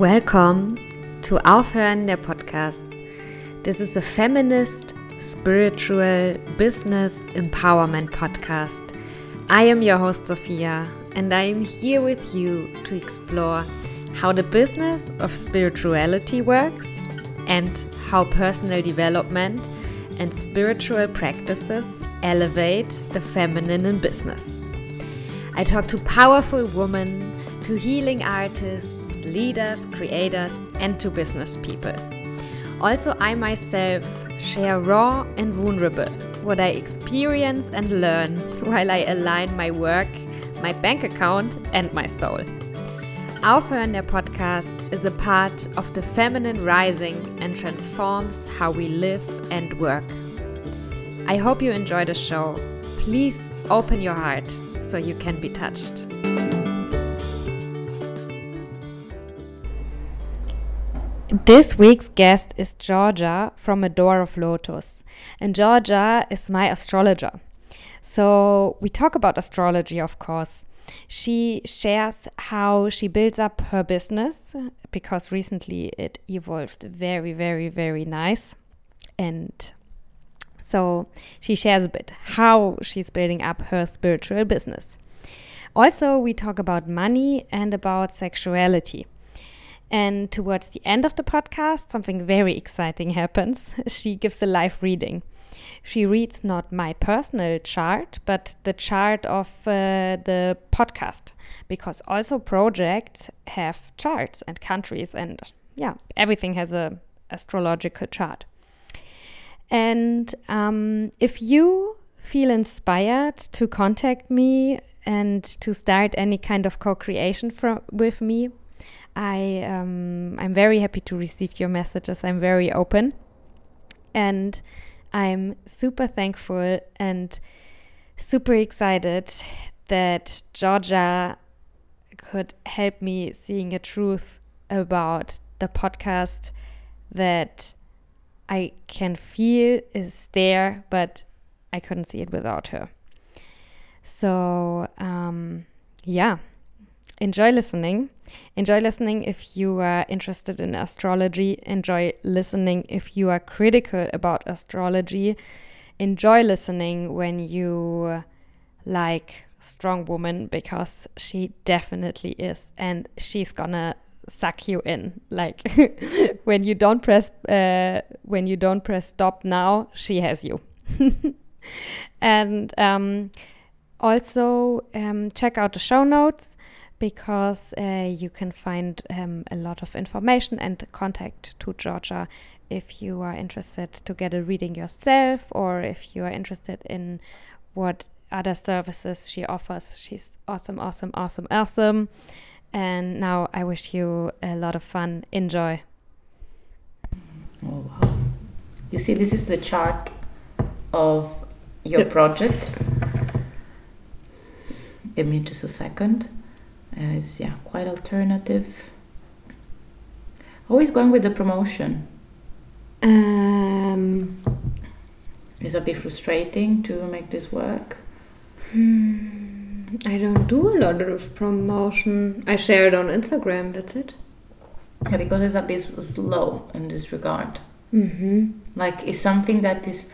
Welcome to Aufhören der Podcast. This is a feminist, spiritual, business empowerment podcast. I am your host, Sophia, and I am here with you to explore how the business of spirituality works and how personal development and spiritual practices elevate the feminine in business. I talk to powerful women, to healing artists, leaders, creators, and to business people. Also, I myself share raw and vulnerable what I experience and learn while I align my work, my bank account, and my soul. Aufhören der Podcast is a part of the feminine rising and transforms how we live and work. I hope you enjoy the show. Please open your heart so you can be touched. This week's guest is Georgia from A Door of Lotus. And Georgia is my astrologer. So we talk about astrology, of course. She shares how she builds up her business because recently it evolved very, very, very nice. And so she shares a bit how she's building up her spiritual business. Also, we talk about money and about sexuality. And towards the end of the podcast, something very exciting happens. She gives a live reading. She reads not my personal chart, but the chart of uh, the podcast, because also projects have charts and countries, and yeah, everything has a astrological chart. And um, if you feel inspired to contact me and to start any kind of co-creation with me, I um, I'm very happy to receive your messages. I'm very open, and I'm super thankful and super excited that Georgia could help me seeing a truth about the podcast that I can feel is there, but I couldn't see it without her. So, um, yeah, enjoy listening. Enjoy listening if you are interested in astrology. Enjoy listening if you are critical about astrology. Enjoy listening when you like strong woman because she definitely is and she's gonna suck you in like when you don't press uh, when you don't press stop now she has you and um, also um, check out the show notes because uh, you can find um, a lot of information and contact to Georgia if you are interested to get a reading yourself or if you are interested in what other services she offers. She's awesome, awesome, awesome, awesome. And now I wish you a lot of fun. Enjoy. Oh, wow. You see, this is the chart of your project. Give me just a second. Uh, it's yeah quite alternative. Always going with the promotion. Um, Is a bit frustrating to make this work. Hmm, I don't do a lot of promotion. I share it on Instagram. That's it. Yeah, because it's a bit slow in this regard. Mm-hmm. Like it's something that is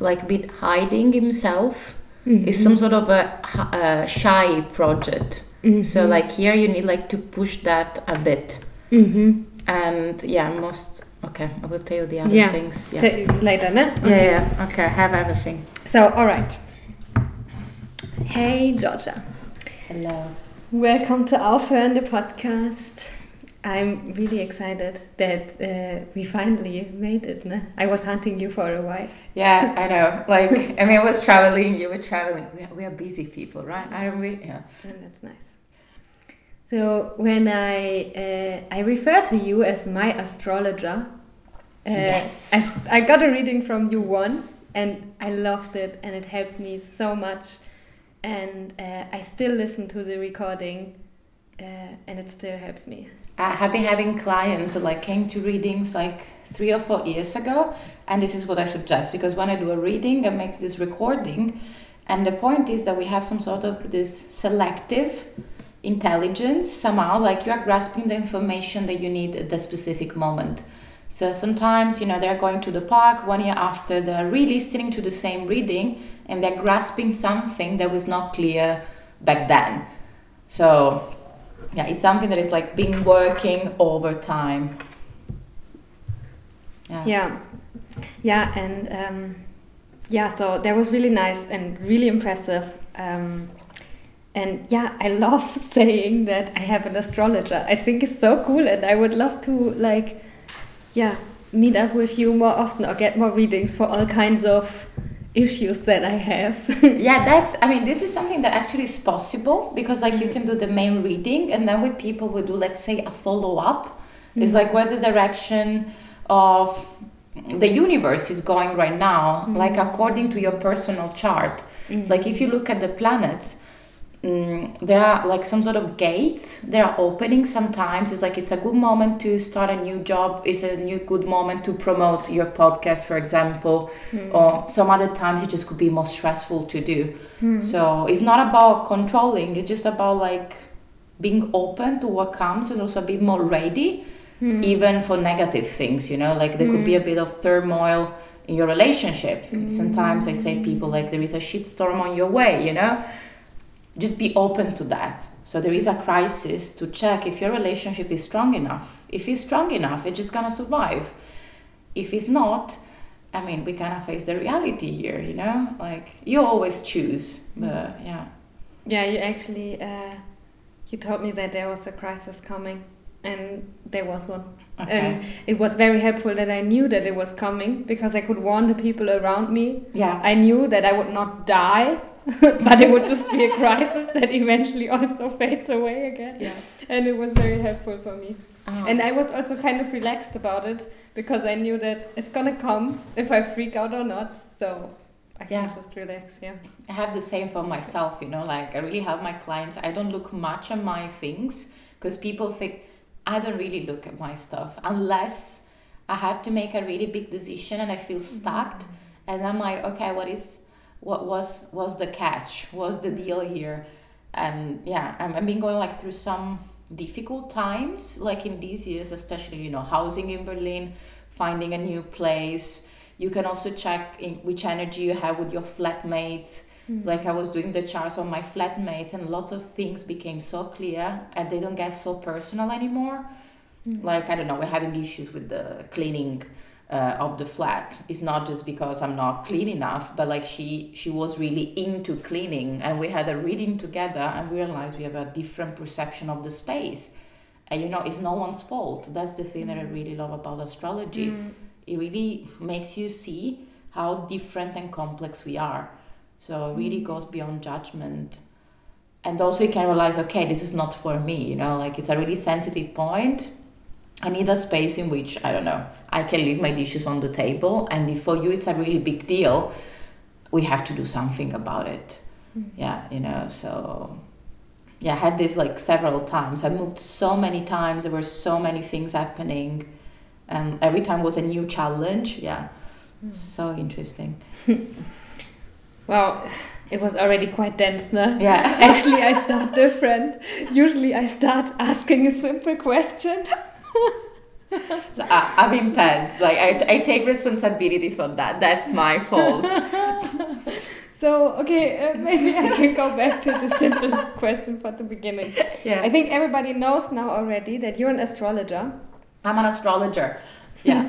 like a bit hiding himself. Mm-hmm. It's some sort of a, a shy project Mm-hmm. So like here you need like to push that a bit. Mm-hmm. And yeah, most okay. I will tell you the other yeah. things. Yeah. later, no? Okay. Yeah, yeah. Okay, I have everything. So all right. Hey Georgia. Hello. Welcome to Aufhören, the podcast. I'm really excited that uh, we finally made it. Ne? I was hunting you for a while. Yeah, I know. Like, I mean, I was traveling, you were traveling. We are, we are busy people, right? Aren't we? Yeah. And that's nice. So when I uh, I refer to you as my astrologer, uh, yes, I, I got a reading from you once, and I loved it, and it helped me so much, and uh, I still listen to the recording, uh, and it still helps me. I have been having clients that like came to readings like three or four years ago, and this is what I suggest because when I do a reading, I make this recording, and the point is that we have some sort of this selective intelligence somehow like you are grasping the information that you need at the specific moment. So sometimes you know they're going to the park one year after they're re-listening to the same reading and they're grasping something that was not clear back then. So yeah it's something that is like been working over time. Yeah. Yeah, yeah and um, yeah so that was really nice and really impressive um, and yeah i love saying that i have an astrologer i think it's so cool and i would love to like yeah meet up with you more often or get more readings for all kinds of issues that i have yeah that's i mean this is something that actually is possible because like you mm. can do the main reading and then with people we do let's say a follow-up mm-hmm. it's like where the direction of the universe is going right now mm-hmm. like according to your personal chart mm-hmm. like if you look at the planets um, there are like some sort of gates they are opening sometimes it's like it's a good moment to start a new job it's a new good moment to promote your podcast for example mm. or some other times it just could be more stressful to do mm. so it's not about controlling it's just about like being open to what comes and also be more ready mm. even for negative things you know like there could be a hmm. bit of turmoil in your relationship sometimes i say people like there is a shitstorm on your way you know just be open to that. So there is a crisis to check if your relationship is strong enough. If it's strong enough, it's just gonna survive. If it's not, I mean, we kind of face the reality here, you know. Like you always choose, but yeah. Yeah, you actually uh, you told me that there was a crisis coming, and there was one. Okay. And it was very helpful that I knew that it was coming because I could warn the people around me. Yeah. I knew that I would not die but it would just be a crisis that eventually also fades away again. Yeah. And it was very helpful for me. Oh. And I was also kind of relaxed about it because I knew that it's gonna come if I freak out or not. So I can just relax. Yeah. I have the same for myself. You know, like I really have my clients. I don't look much at my things because people think I don't really look at my stuff unless I have to make a really big decision and I feel stuck. Mm-hmm. And I'm like, okay, what is what was was the catch was the deal here and yeah I'm, i've been going like through some difficult times like in these years especially you know housing in berlin finding a new place you can also check in which energy you have with your flatmates mm-hmm. like i was doing the charts on my flatmates and lots of things became so clear and they don't get so personal anymore mm-hmm. like i don't know we're having issues with the cleaning uh, of the flat. It's not just because i'm not clean enough but like she she was really into cleaning and we had a reading together and realized we have a different perception of the space. And you know it's no one's fault. That's the thing that i mm. really love about astrology. Mm. it really makes you see how different and complex we are. So it really mm. goes beyond judgment. And also you can realize okay this is not for me you know like it's a really sensitive point i need a space in which i don't know I can leave my dishes on the table, and if for you it's a really big deal, we have to do something about it. Mm. Yeah, you know, so yeah, I had this like several times. I moved so many times, there were so many things happening, and every time was a new challenge. Yeah, mm. so interesting. well, it was already quite dense, no? Yeah. Actually, I start different. Usually, I start asking a simple question. so I, I'm intense. Like I, I take responsibility for that. That's my fault. so okay, uh, maybe I can go back to the simple question for the beginning. Yeah. I think everybody knows now already that you're an astrologer. I'm an astrologer. Yeah.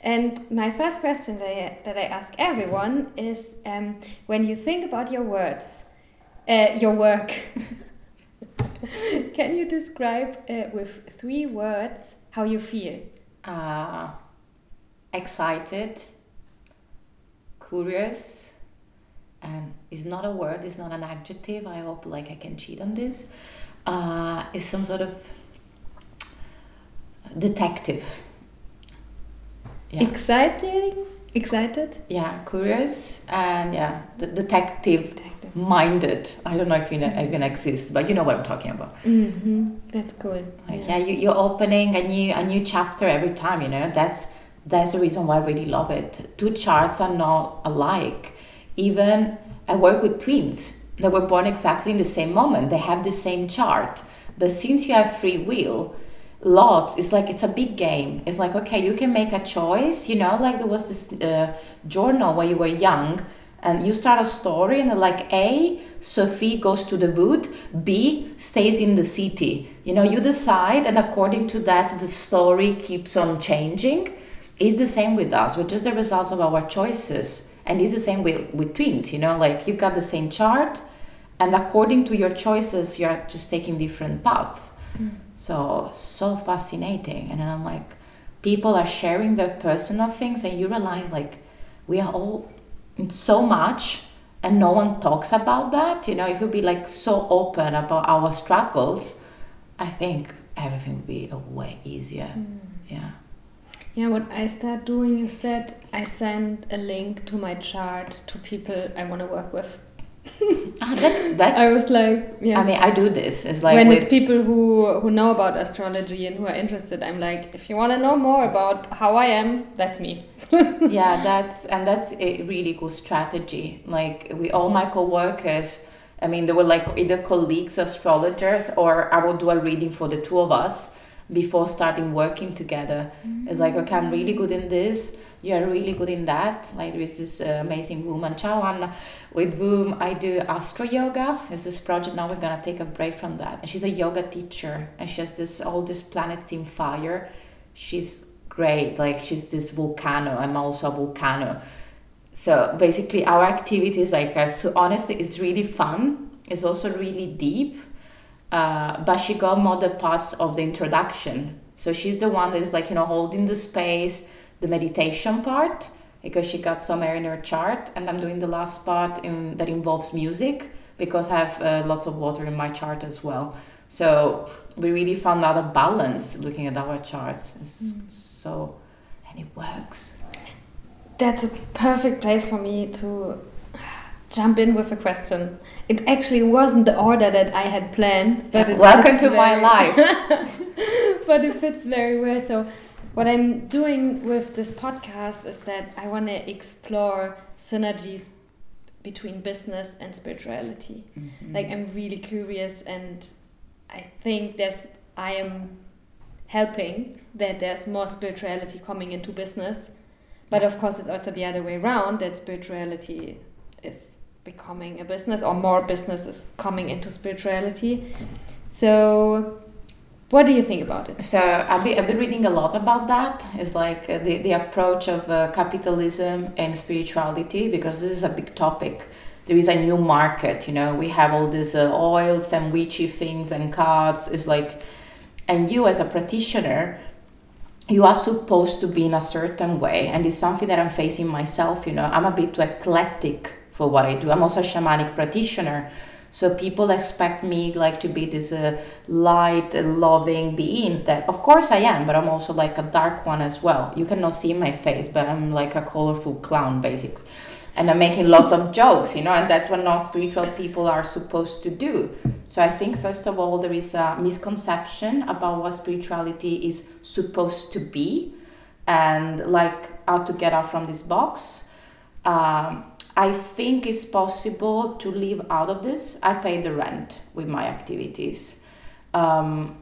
and my first question that I, that I ask everyone is um, when you think about your words, uh, your work. Can you describe uh, with three words how you feel? Uh, excited, curious, and it's not a word, it's not an adjective. I hope like I can cheat on this. Uh, it's some sort of detective. Yeah. Exciting, excited. Yeah, curious, and yeah, the detective. detective minded. I don't know if you know, even exist, but you know what I'm talking about. Mm-hmm. That's cool. Like, yeah, yeah you, you're opening a new a new chapter every time. You know that's that's the reason why I really love it. Two charts are not alike. Even I work with twins. that were born exactly in the same moment. They have the same chart. But since you have free will, lots it's like it's a big game it's like okay you can make a choice you know like there was this uh, journal when you were young and you start a story and like a sophie goes to the wood b stays in the city. You know you decide and according to that the story keeps on changing. It's the same with us. We're just the results of our choices. And it's the same with, with twins you know like you got the same chart and according to your choices you're just taking different paths. Mm. So, so fascinating. And then I'm like, people are sharing their personal things, and you realize, like, we are all so much, and no one talks about that. You know, if we be like so open about our struggles, I think everything would be a way easier. Mm. Yeah. Yeah, what I start doing is that I send a link to my chart to people I want to work with ah, that's that's. I was like, yeah. I mean, I do this. It's like when it's people who who know about astrology and who are interested. I'm like, if you want to know more about how I am, that's me. yeah, that's and that's a really good strategy. Like we all my coworkers. I mean, they were like either colleagues, astrologers, or I would do a reading for the two of us before starting working together. Mm-hmm. It's like, okay, I'm really good in this you are really good in that. Like with this uh, amazing woman, Chawan, with whom I do Astro Yoga. Is this project now? We're gonna take a break from that. And she's a yoga teacher, and she has this all these planets in fire. She's great. Like she's this volcano. I'm also a volcano. So basically, our activities, like uh, so honestly, it's really fun. It's also really deep. Uh, but she got more the parts of the introduction. So she's the one that is like you know holding the space the meditation part because she got some air in her chart, and I'm doing the last part in, that involves music because I have uh, lots of water in my chart as well. So we really found out a balance looking at our charts. Mm. So, and it works. That's a perfect place for me to jump in with a question. It actually wasn't the order that I had planned, but welcome to very, my life. but it fits very well. So what I'm doing with this podcast is that I want to explore synergies between business and spirituality. Mm-hmm. Like I'm really curious, and I think there's I am helping that there's more spirituality coming into business, but of course it's also the other way around that spirituality is becoming a business or more business is coming into spirituality. So what do you think about it? So I've been, I've been reading a lot about that. It's like uh, the, the approach of uh, capitalism and spirituality because this is a big topic. There is a new market, you know. We have all these uh, oils and witchy things and cards. It's like, and you as a practitioner, you are supposed to be in a certain way, and it's something that I'm facing myself. You know, I'm a bit too eclectic for what I do. I'm also a shamanic practitioner so people expect me like to be this uh, light, loving being. That of course I am, but I'm also like a dark one as well. You cannot see my face, but I'm like a colorful clown basically, and I'm making lots of jokes, you know. And that's what non-spiritual people are supposed to do. So I think first of all there is a misconception about what spirituality is supposed to be, and like how to get out from this box. Um, I think it's possible to live out of this. I pay the rent with my activities, um,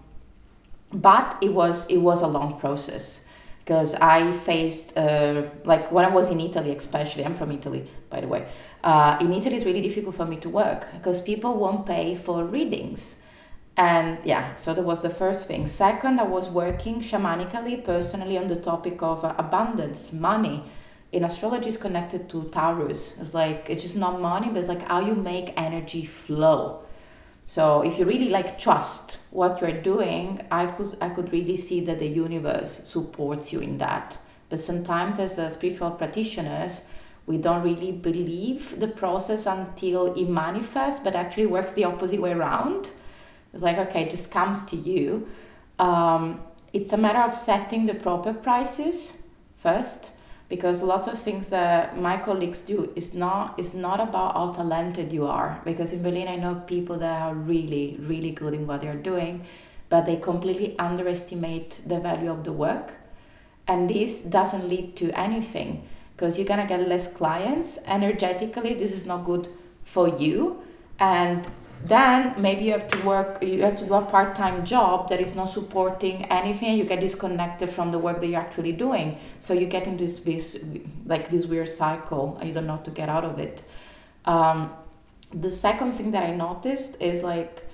but it was it was a long process because I faced uh, like when I was in Italy, especially. I'm from Italy, by the way. Uh, in Italy, it's really difficult for me to work because people won't pay for readings. And yeah, so that was the first thing. Second, I was working shamanically, personally, on the topic of uh, abundance, money in astrology is connected to Taurus. It's like it's just not money, but it's like how you make energy flow. So if you really like trust what you're doing, I could I could really see that the universe supports you in that. But sometimes as a spiritual practitioners, we don't really believe the process until it manifests, but actually works the opposite way around. It's like okay, it just comes to you. Um, it's a matter of setting the proper prices first because lots of things that my colleagues do is not is not about how talented you are. Because in berlin i know people that are really really good in what they're doing but they completely underestimate the value of the work. And this doesn't lead to anything because you're gonna get less clients. Energetically this is not good for you. And then maybe you have to work you have to do a part-time job that is not supporting anything you get disconnected from the work that you're actually doing. So you get into this, this like this weird cycle you don't know to get out of it. Um, the second thing that i noticed is like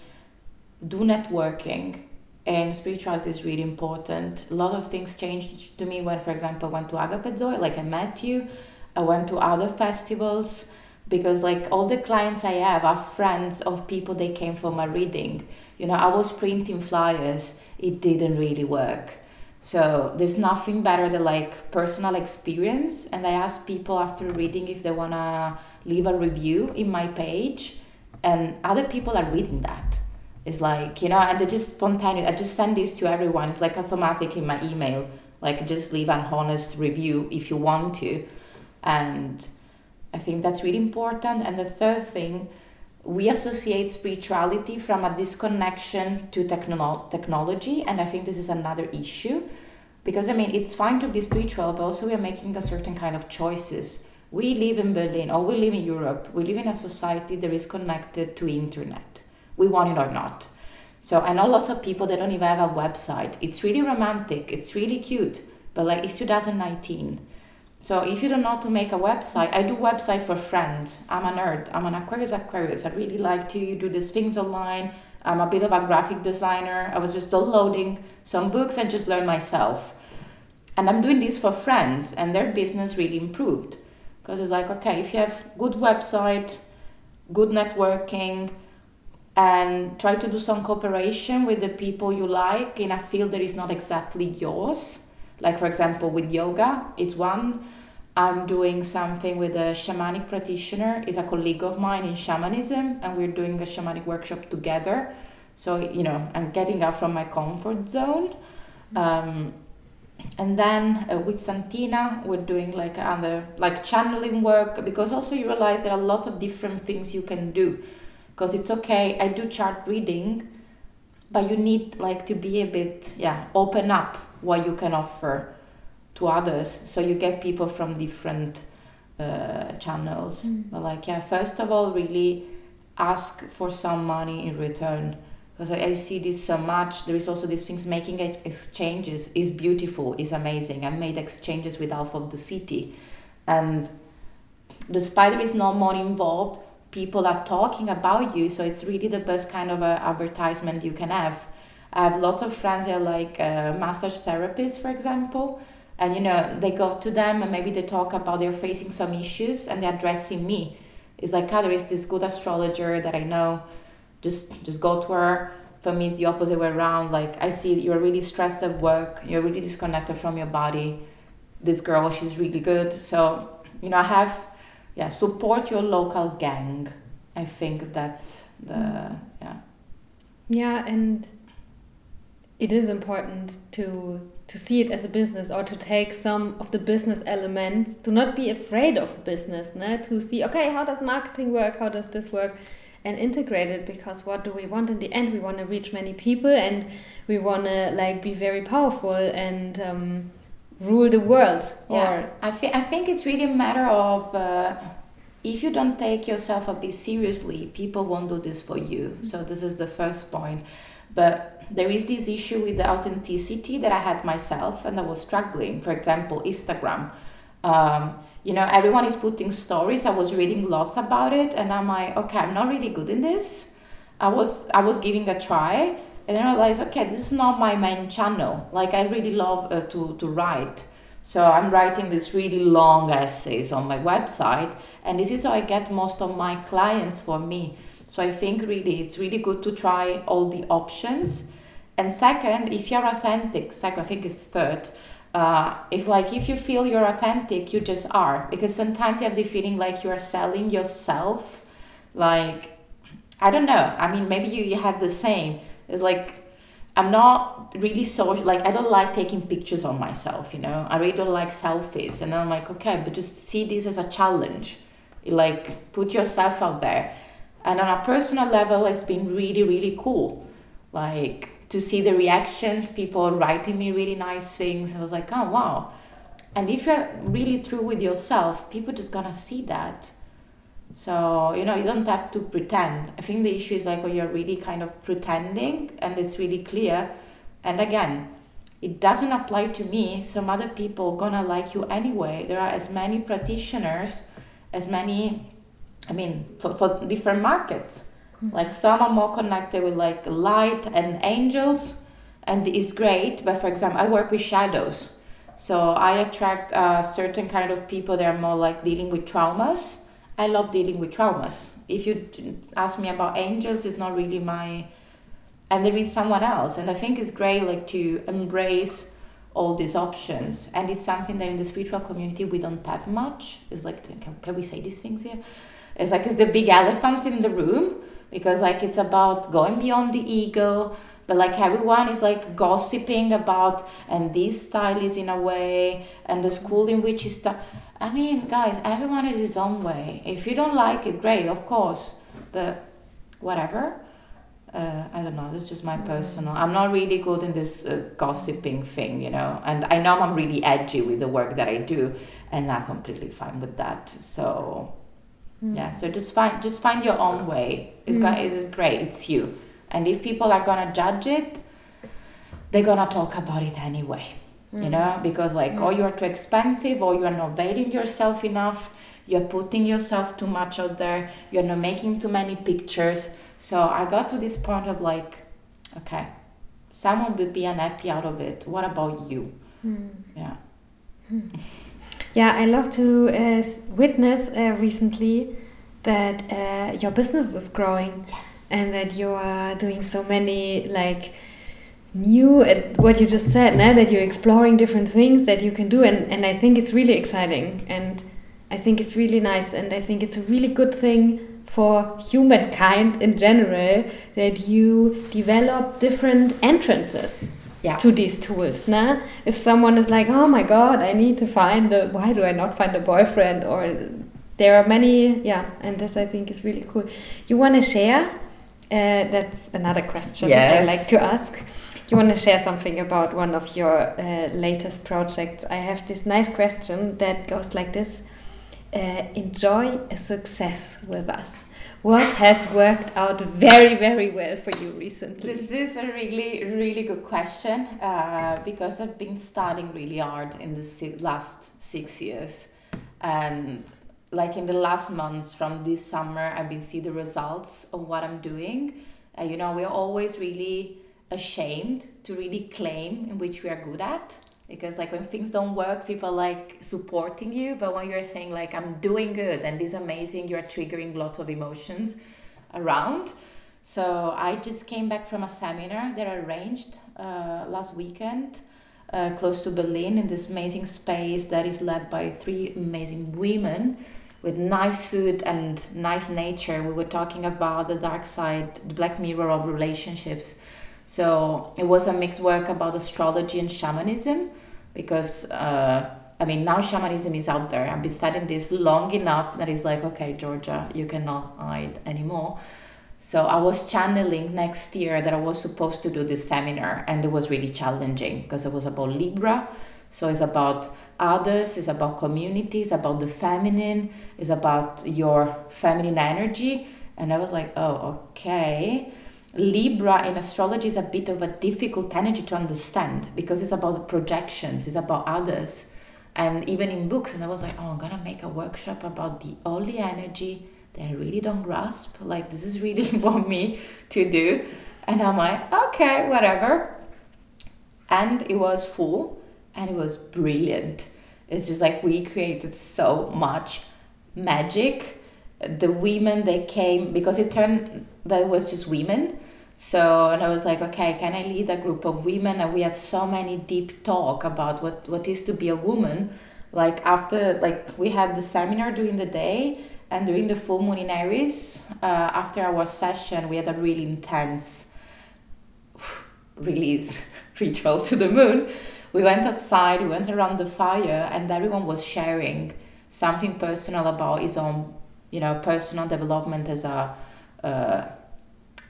do networking and spirituality is really important. A lot of things changed to me when for example i went to agape zoe like i met you i went to other festivals because like all the clients I have are friends of people they came for my reading. You know, I was printing flyers, it didn't really work. So there's nothing better than like personal experience. And I ask people after reading if they wanna leave a review in my page, and other people are reading that. It's like you know, and they just spontaneous. I just send this to everyone. It's like automatic in my email. Like just leave an honest review if you want to, and I think that's really important. And the third thing, we associate spirituality from a disconnection to technolo- technology. And I think this is another issue because I mean, it's fine to be spiritual, but also we are making a certain kind of choices. We live in Berlin or we live in Europe. We live in a society that is connected to internet. We want it or not. So I know lots of people that don't even have a website. It's really romantic. It's really cute, but like it's 2019 so if you don't know how to make a website, I do website for friends. I'm a nerd. I'm an Aquarius Aquarius. I really like to do these things online. I'm a bit of a graphic designer. I was just downloading some books and just learn myself. And I'm doing this for friends, and their business really improved. Because it's like, okay, if you have good website, good networking, and try to do some cooperation with the people you like in a field that is not exactly yours, like for example with yoga is one. I'm doing something with a shamanic practitioner. Is a colleague of mine in shamanism and we're doing a shamanic workshop together. So you know i'm getting out from my comfort zone. Um, and then uh, with santina we're doing like other like channeling work because also you realize there are lots of different things you can do. Because it's okay i do chart reading but you need like to be a bit yeah open up what you can offer to others. So you get people from different uh, channels. Mm. but like yeah first of all really ask for some money in return. Because I, I see this so much. There is also these things making exchanges is beautiful is amazing. I made exchanges with alpha of the city. And despite there is no money involved. People are talking about you so it's really the best kind of a advertisement you can have I have lots of friends that are like uh, massage therapists, for example, and you know they go to them and maybe they talk about they're facing some issues and they're addressing me. It's like, oh, there is this good astrologer that I know. Just just go to her. For me, it's the opposite way around. Like I see you're really stressed at work. You're really disconnected from your body. This girl, she's really good. So you know, I have yeah, support your local gang. I think that's the yeah. Yeah, and it is important to to see it as a business or to take some of the business elements. To not be afraid of business né? to see okay how does marketing work? How does this work? And integrate it because what do we want in the end? We want to reach many people and we want to like be very powerful and um, rule the world. Yeah. or I, th- I think it's really a matter of uh, if you don't take yourself a bit seriously people won't do this for you. So this is the first point. But there is this issue with the authenticity that I had myself and I was struggling. For example, Instagram. Um, you know, everyone is putting stories. I was reading lots about it and I'm like, okay, I'm not really good in this. I was I was giving a try and then I realized, okay, this is not my main channel. Like I really love uh, to to write. So I'm writing these really long essays on my website and this is how I get most of my clients for me. So I think really it's really good to try all the options. And second, if you're authentic, second, I think is third. Uh, if like if you feel you're authentic, you just are because sometimes you have the feeling like you are selling yourself. Like I don't know. I mean, maybe you, you had the same. It's like I'm not really social. Like I don't like taking pictures of myself. You know, I really don't like selfies. And I'm like, okay, but just see this as a challenge. Like put yourself out there and on a personal level it's been really really cool like to see the reactions people writing me really nice things i was like oh wow and if you're really through with yourself people just gonna see that So, you know, you don't have to pretend. I think the issue is like when you're really kind of pretending and it's really clear. And again, it doesn't apply to me. Some other people gonna like you anyway. There are as many practitioners, as many, I mean, for, for different markets. Like some are more connected with like light and angels, and it's great. But for example, I work with shadows. So I attract a certain kind of people that are more like dealing with traumas I love dealing with traumas. If you ask me about angels, it's not really my. And there is someone else, and I think it's great like to embrace all these options, and it's something that in the spiritual community we don't have much. It's like, can, can we say these things here? It's like it's the big elephant in the room because like it's about going beyond the ego but like everyone is like gossiping about and this style is in a way and the school in which is st- i mean guys everyone is his own way if you don't like it great of course but whatever uh, I don't know. It's just my personal. I'm not really good in this uh, gossiping thing, you know. And I know I'm really edgy with the work that I do, and I'm completely fine with that. So, mm. yeah. So just find just find your own way. It's mm. it's great. It's you. And if people are gonna judge it, they're gonna talk about it anyway. Mm. You know, because like, mm. oh, you're too expensive, or you're not valuing yourself enough, you're putting yourself too much out there, you're not making too many pictures. So I got to this point of like, okay, someone will be unhappy out of it. What about you? Mm. Yeah. Yeah, I love to uh, witness uh, recently that uh, your business is growing. Yes. And that you are doing so many like new what you just said now that you're exploring different things that you can do. And, and i think it's really exciting. And i think it's really nice. And i think it's a really good thing for humankind in general that you develop different entrances yeah. to these tools. Nah? If someone is like, oh my god, I need to find a, why do I not find a boyfriend? Or there are many, yeah, and this I think is really cool. You want to share uh, that's another question yes. I like to ask. You want to share something about one of your uh, latest projects? I have this nice question that goes like this uh, Enjoy a success with us. What has worked out very, very well for you recently? This is a really, really good question uh, because I've been studying really hard in the last six years. And like in the last months from this summer i've been seeing the results of what i'm doing uh, you know we're always really ashamed to really claim in which we are good at because like when things don't work people like supporting you but when you're saying like i'm doing good and this is amazing you're triggering lots of emotions around so i just came back from a seminar that i arranged uh, last weekend uh, close to berlin in this amazing space that is led by three amazing women with nice food and nice nature. We were talking about the dark side, the black mirror of relationships. So it was a mixed work about astrology and shamanism because uh, I mean now shamanism is out there. I've been studying this long enough that it's like okay, Georgia, you cannot hide anymore. So I was channeling next year that I was supposed to do this seminar, and it was really challenging because it was about Libra. So it's about others, it's about community, it's about the feminine, it's about your feminine energy. And I was like, oh, okay. Libra in astrology is a bit of a difficult energy to understand because it's about projections, it's about others. And even in books, and I was like, oh, I'm gonna make a workshop about the only energy that I really don't grasp. Like, this is really for me to do. And I'm like, okay, whatever. And it was full and it was brilliant. It's just like we created so much magic. The women they came because it turned that was just women. So and I was like, okay, can I lead a group of women? And we had so many deep talk about what what is to be a woman. Like after like we had the seminar during the day and during the full moon in Aries, uh, after our session, we had a really intense release ritual to the moon we went outside, we went around the fire, and everyone was sharing something personal about his own, you know, personal development as a uh,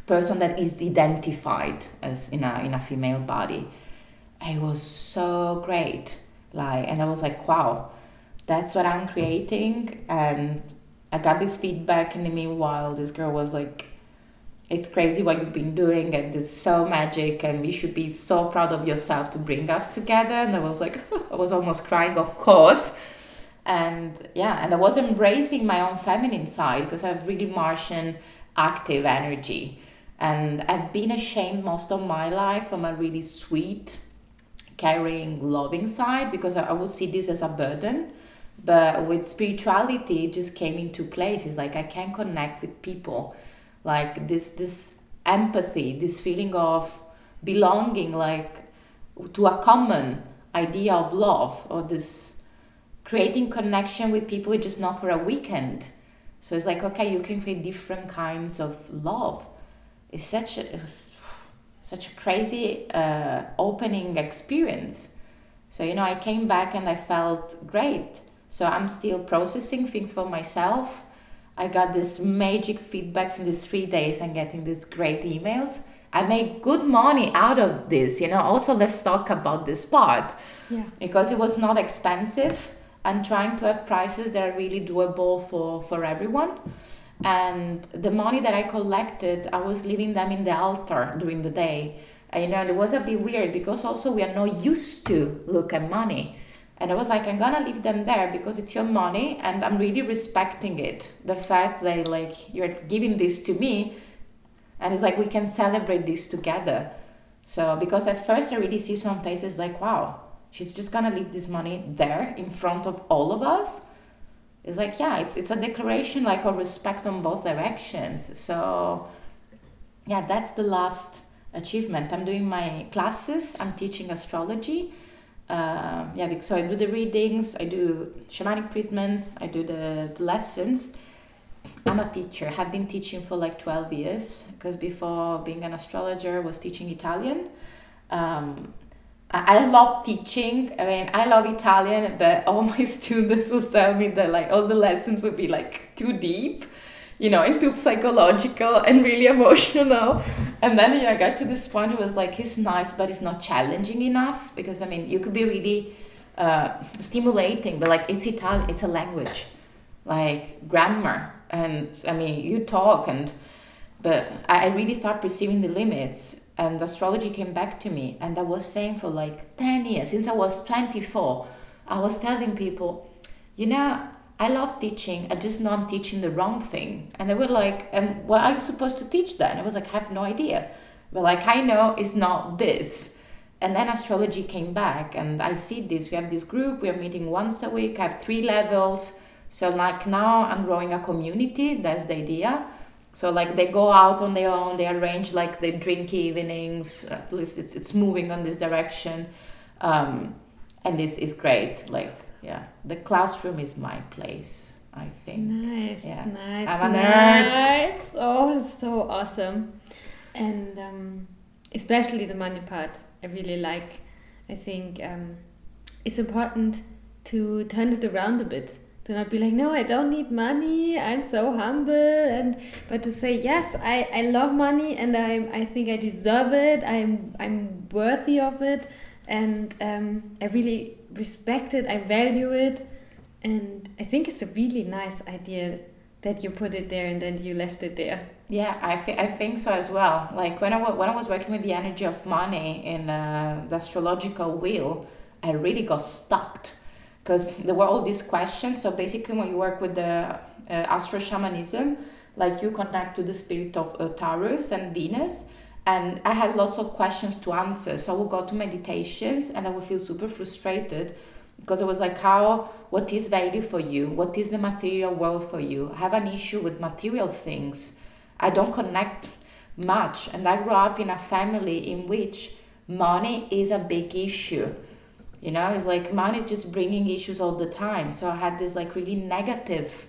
person that is identified as in a in a female body. it was so great, like, and I was like, wow, that's what I'm creating, and I got this feedback in the meanwhile. This girl was like, it's crazy what you've been doing and it's so magic and you should be so proud of yourself to bring us together and i was like i was almost crying of course and yeah and i was embracing my own feminine side because i have really martian active energy. And i've been ashamed most of my life of my really sweet caring loving side because i, I would see this as a burden. But with spirituality it just came into place. It's like i can connect with people. Like this this empathy this feeling of belonging like to a common idea of love or this creating connection with people just not for a weekend so it's like okay you can create different kinds of love it's such a it such a crazy uh, opening experience so you know i came back and i felt great so i'm still processing things for myself I got this magic feedbacks in these three days and getting these great emails. I made good money out of this, you know. Also, let's talk about this part. Yeah. Because it was not expensive and trying to have prices that are really doable for, for everyone. And the money that I collected, I was leaving them in the altar during the day. And, you know, and it was a bit weird because also we are not used to look at money and I was like, I'm gonna leave them there because it's your money and I'm really respecting it. The fact that like you're giving this to me and it's like we can celebrate this together. So because at first I really see some faces like, wow, she's just gonna leave this money there in front of all of us. It's like, yeah, it's it's a declaration like of respect on both directions. So yeah, that's the last achievement. I'm doing my classes, I'm teaching astrology uh, yeah, so I do the readings, I do shamanic treatments, I do the, the lessons. I'm a teacher. have been teaching for like 12 years because before being an astrologer, I was teaching Italian. Um, I, love teaching. I mean, I love Italian, but all my students will tell me that like all the lessons would be like too deep you know, into psychological and really emotional. And then you know, I got to this point it was like, he's nice, but it's not challenging enough because I mean, you could be really uh, stimulating, but like it's Italian, it's a language, like grammar, and I mean, you talk and. But I really start perceiving the limits, and astrology came back to me, and I was saying for like ten years since I was twenty four, I was telling people, you know, I love teaching. I just know I'm teaching the wrong thing. And they were like, and what are you supposed to teach then? I was like, I have no idea. But like, I know it's not this. And then astrology came back, and I see this. We have this group, we are meeting once a week. I have three levels. So, like, now I'm growing a community. That's the idea. So, like, they go out on their own, they arrange like the drink evenings. At least it's, it's moving on this direction. Um, and this is great. Like, yeah the classroom is my place i think nice yeah nice i'm a nerd nice oh it's so awesome and um, especially the money part i really like i think um, it's important to turn it around a bit to not be like no i don't need money. I'm so humble. And but to say yes i i love money and i i think i deserve it. I'm i'm worthy of it. And um, i really respect it, I value it, and I think it's a really nice idea that you put it there and then you left it there. Yeah, I, th- I think so as well. Like when I, w- when I was working with the energy of money in uh, the astrological wheel, I really got stuck because there were all these questions. So basically, when you work with the uh, astro shamanism, like you connect to the spirit of uh, Taurus and Venus, and I had lots of questions to answer. So I would go to meditations and I would feel super frustrated because I was like, how, what is value for you? What is the material world for you? I have an issue with material things. I don't connect much. And I grew up in a family in which money is a big issue. You know, it's like money is just bringing issues all the time. So I had this like really negative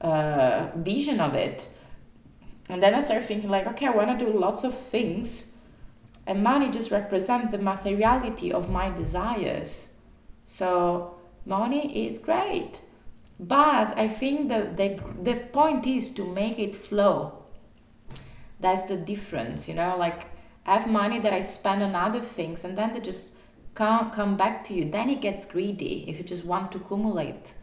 uh, vision of it and then I started thinking like, okay, I want to do lots of things, and money just represents the materiality of my desires. So money is great, but I think the the the point is to make it flow. That's the difference, you know. Like I have money that I spend on other things, and then they just can't come back to you. Then it gets greedy if you just want to accumulate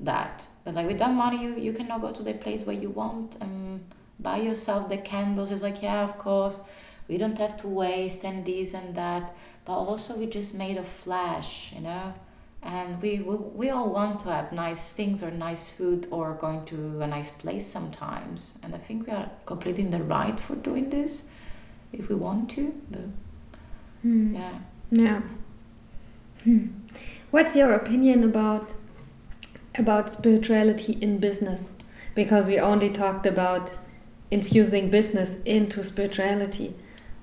that. But like with that money, you, you cannot go to the place where you want and buy yourself the candles. It's like, yeah, of course, we don't have to waste and this and that. But also, we just made a flash, you know? And we, we, we all want to have nice things or nice food or going to a nice place sometimes. And I think we are completely in the right for doing this if we want to. But Hmm. yeah. Yeah. Hmm. What's your opinion about about spirituality in business? Because we only talked about infusing business into spirituality,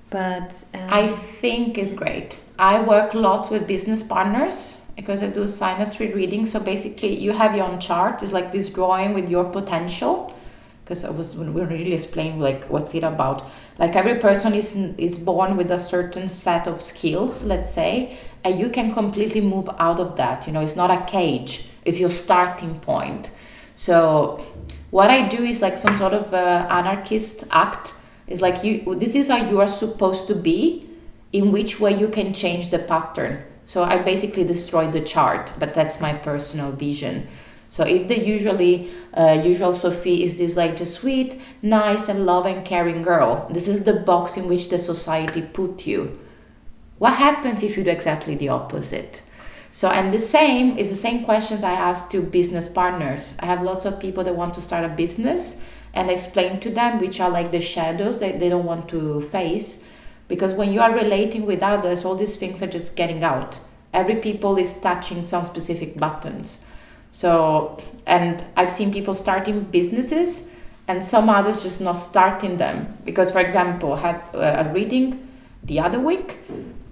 but um, I think is great. I work lots with business partners because I do synastry reading. So basically, you have your own chart. It's like this drawing with your potential. Because I was we really explaining like what's it about. Like every person is is born with a certain set of skills, let's say, and you can completely move out of that. You know, it's not a cage. It's your starting point. So what I do is like some sort of uh, anarchist act. It's like you. This is how you are supposed to be. In which way you can change the pattern. So I basically destroy the chart, but that's my personal vision. So if the usually uh, usual Sophie is this like just sweet, nice, and loving, caring girl, this is the box in which the society put you. What happens if you do exactly the opposite? So and the same is the same questions I ask to business partners. I have lots of people that want to start a business and I explain to them which are like the shadows that they don't want to face because when you are relating with others all these things are just getting out every people is touching some specific buttons so and i've seen people starting businesses and some others just not starting them. Because for example I had a reading the other week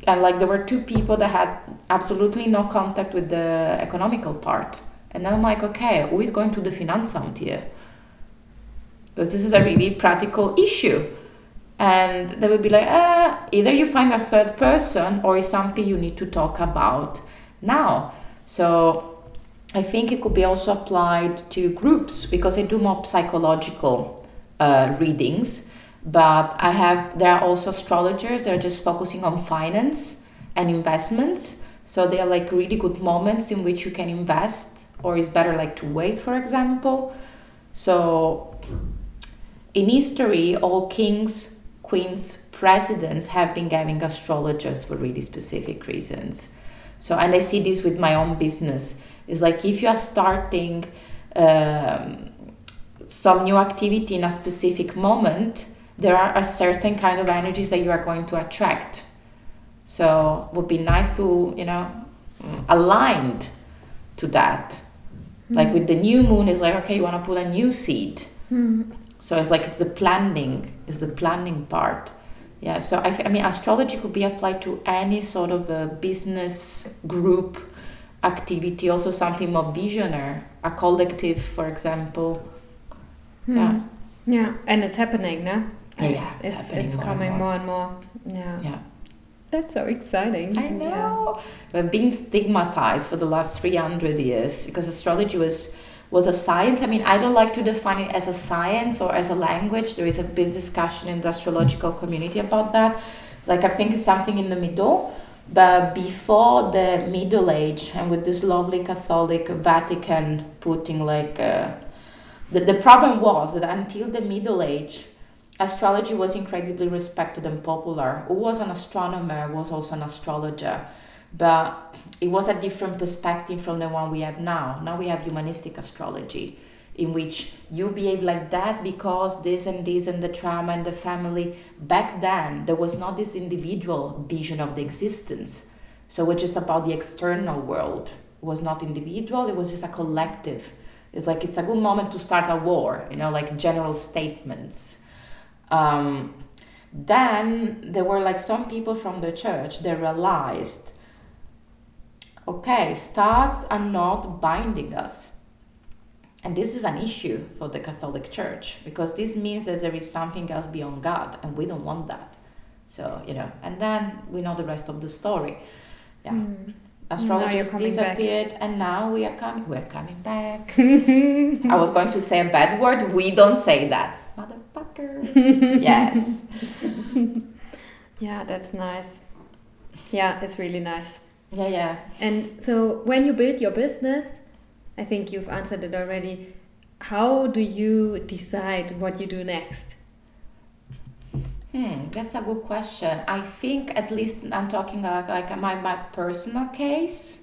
and like there were two people that had absolutely no contact with the economical part. And then i'm like okay who is going to the finanzamt here? Because this is a really practical issue. And they would be like ah, either you find a third person or it's something you need to talk about now. So i think it could be also applied to groups because i do more psychological uh, readings but i have there are also astrologers that are just focusing on finance and investments so they are like really good moments in which you can invest or it's better like to wait for example so in history all kings queens, presidents have been having astrologers for really specific reasons. So, and I see this with my own business. It's like if you are starting um, some new activity in a specific moment, there are a certain kind of energies that you are going to attract. So, it would be nice to, you know, aligned to that. Mm. Like with the new moon, it's like, okay, you want to put a new seed. Mm. So it's like it's the planning, it's the planning part. Yeah, so I, I mean, astrology could be applied to any sort of a business group activity, also something more visionary, a collective, for example. Hmm. Yeah. Yeah, and it's happening, no? Yeah, it's, it's, it's more coming more. more and more. Yeah. Yeah. That's so exciting. I know. Yeah. We've been stigmatized for the last 300 years because astrology was was a science. I mean, I don't like to define it as a science or as a language. There is a big discussion in the astrological community about that. Like, I think it's something in the middle. But before the Middle Age, and with this lovely Catholic Vatican putting like, uh, the, the problem was that until the Middle Age, astrology was incredibly respected and popular. Who was an astronomer was also an astrologer but it was a different perspective from the one we have now. Now we have humanistic astrology, in which you behave like that because this and this and the trauma and the family. Back then, there was not this individual vision of the existence. So it was just about the external world. It was not individual, it was just a collective. It's like it's a good moment to start a war, you know, like general statements. Um, then there were like some people from the church that realized okay, stars are not binding us. And this is an issue for the Catholic Church because this means that there is something else beyond God, and we don't want that. So, you know, and then we know the rest of the story. Yeah. Mm. Astrologers disappeared, back. and now we are coming. We're coming back. I was going to say a bad word. We don't say that, motherfuckers. yes. Yeah, that's nice. Yeah, it's really nice. Yeah, yeah. And so when you build your business, I think you've answered it already. How do you decide what you do next? Hmm, that's a good question. I think at least I'm talking like, my, my personal case.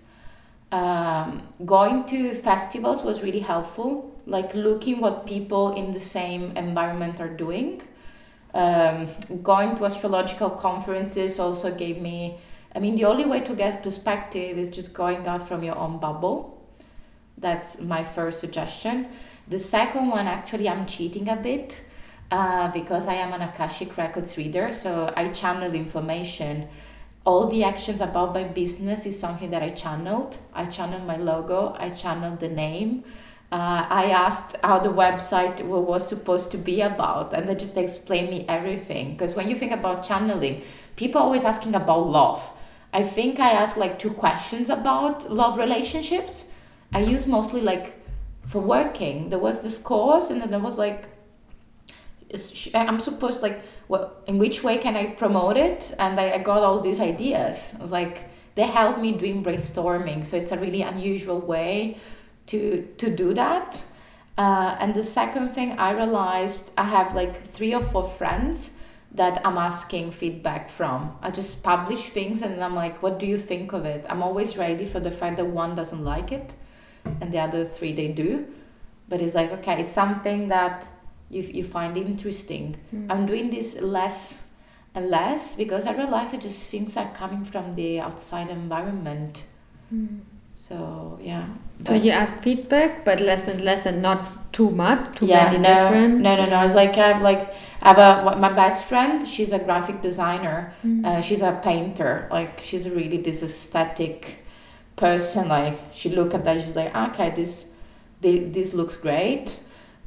Um, going to festivals was really helpful, like looking what people in the same environment are doing. Um, going to astrological conferences also gave me, I mean, the only way to get perspective is just going out from your own bubble. That's my first suggestion. The second one, actually, I'm cheating a bit uh, because I am an Akashic Records reader, so I channel information. All the actions about my business is something that I channeled. I channeled my logo, I channeled the name. Uh, I asked how the website was supposed to be about, and they just explained me everything. Because when you think about channeling, people always asking about love. I think I asked like two questions about love relationships. I use mostly like for working. There was this course, and then there was like I'm supposed like what in which way can I promote it? And I, I got all these ideas. Like they helped me doing brainstorming. So it's a really unusual way to to do that. Uh, and the second thing I realized I have like three or four friends that I'm asking feedback from. I just publish things and I'm like, what do you think of it? I'm always ready for the fact that one doesn't like it and the other three they do. But it's like, okay, it's something that you, you find interesting. Mm. I'm doing this less and less because I realize that just things are coming from the outside environment. Mm. So yeah. So you ask feedback, but less and less, and not too much, too yeah, many no, different. No, no, no. It's like I have like I have a my best friend. She's a graphic designer. Mm. Uh, she's a painter. Like she's really this aesthetic person. Like she look at that, she's like, okay, this, this, looks great.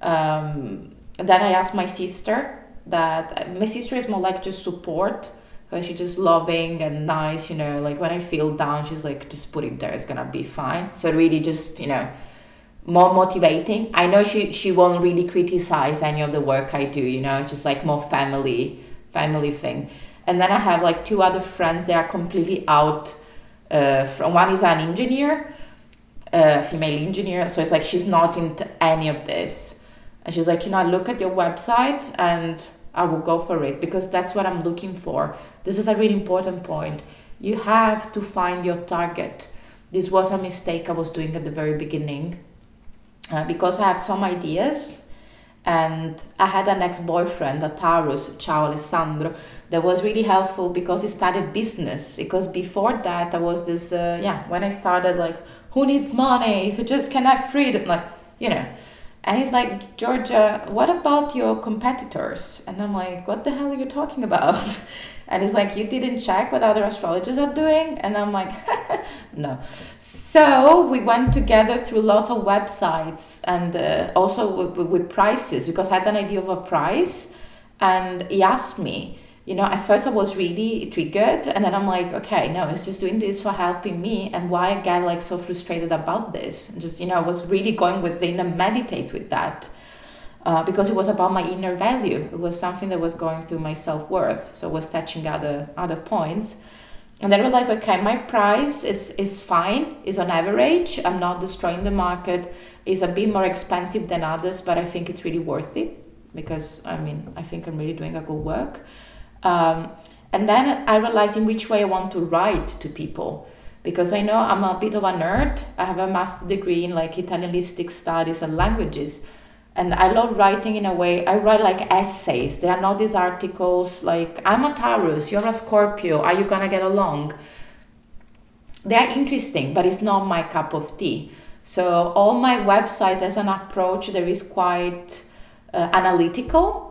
Um, then I asked my sister that my sister is more like just support because she's just loving and nice, you know. Like when I feel down, she's like, just put it there, it's gonna be fine. So really, just you know, more motivating. I know she she won't really criticize any of the work I do, you know. It's just like more family family thing. And then I have like two other friends. They are completely out. Uh, from one is an engineer, a female engineer. So it's like she's not into any of this and she's like, you know, I look at your website and I will go for it because that's what I'm looking for. This is a really important point. You have to find your target. This was a mistake I was doing at the very beginning uh, because I have some ideas and I had an ex boyfriend, a Taurus, Ciao Alessandro, that was really helpful because he started business. Because before that, I was this, uh, yeah, when I started, like, who needs money if you just can have freedom? Like, you know, and he's like, Georgia, what about your competitors? And I'm like, what the hell are you talking about? And he's like, you didn't check what other astrologers are doing? And I'm like, no. So we went together through lots of websites and uh, also with, with prices because I had an idea of a price. And he asked me, you know, at first I was really triggered, and then I'm like, okay, no, he's just doing this for helping me, and why I get like so frustrated about this. And just you know, I was really going within and meditate with that. Uh, because it was about my inner value. It was something that was going through my self worth. So I was touching other other points, and then I realized, okay, my price is is fine, is on average. I'm not destroying the market. Is a bit more expensive than others, but I think it's really worth it because I mean I think I'm really doing a good work. Um, and then I realized in which way I want to write to people because I know I'm a bit of a nerd. I have a master's degree in like Italianistic studies and languages. And I love writing in a way, I write like essays. They are not these articles like, I'm a Taurus, you're a Scorpio, are you gonna get along? They are interesting, but it's not my cup of tea. So, all my website as an approach, there is quite uh, analytical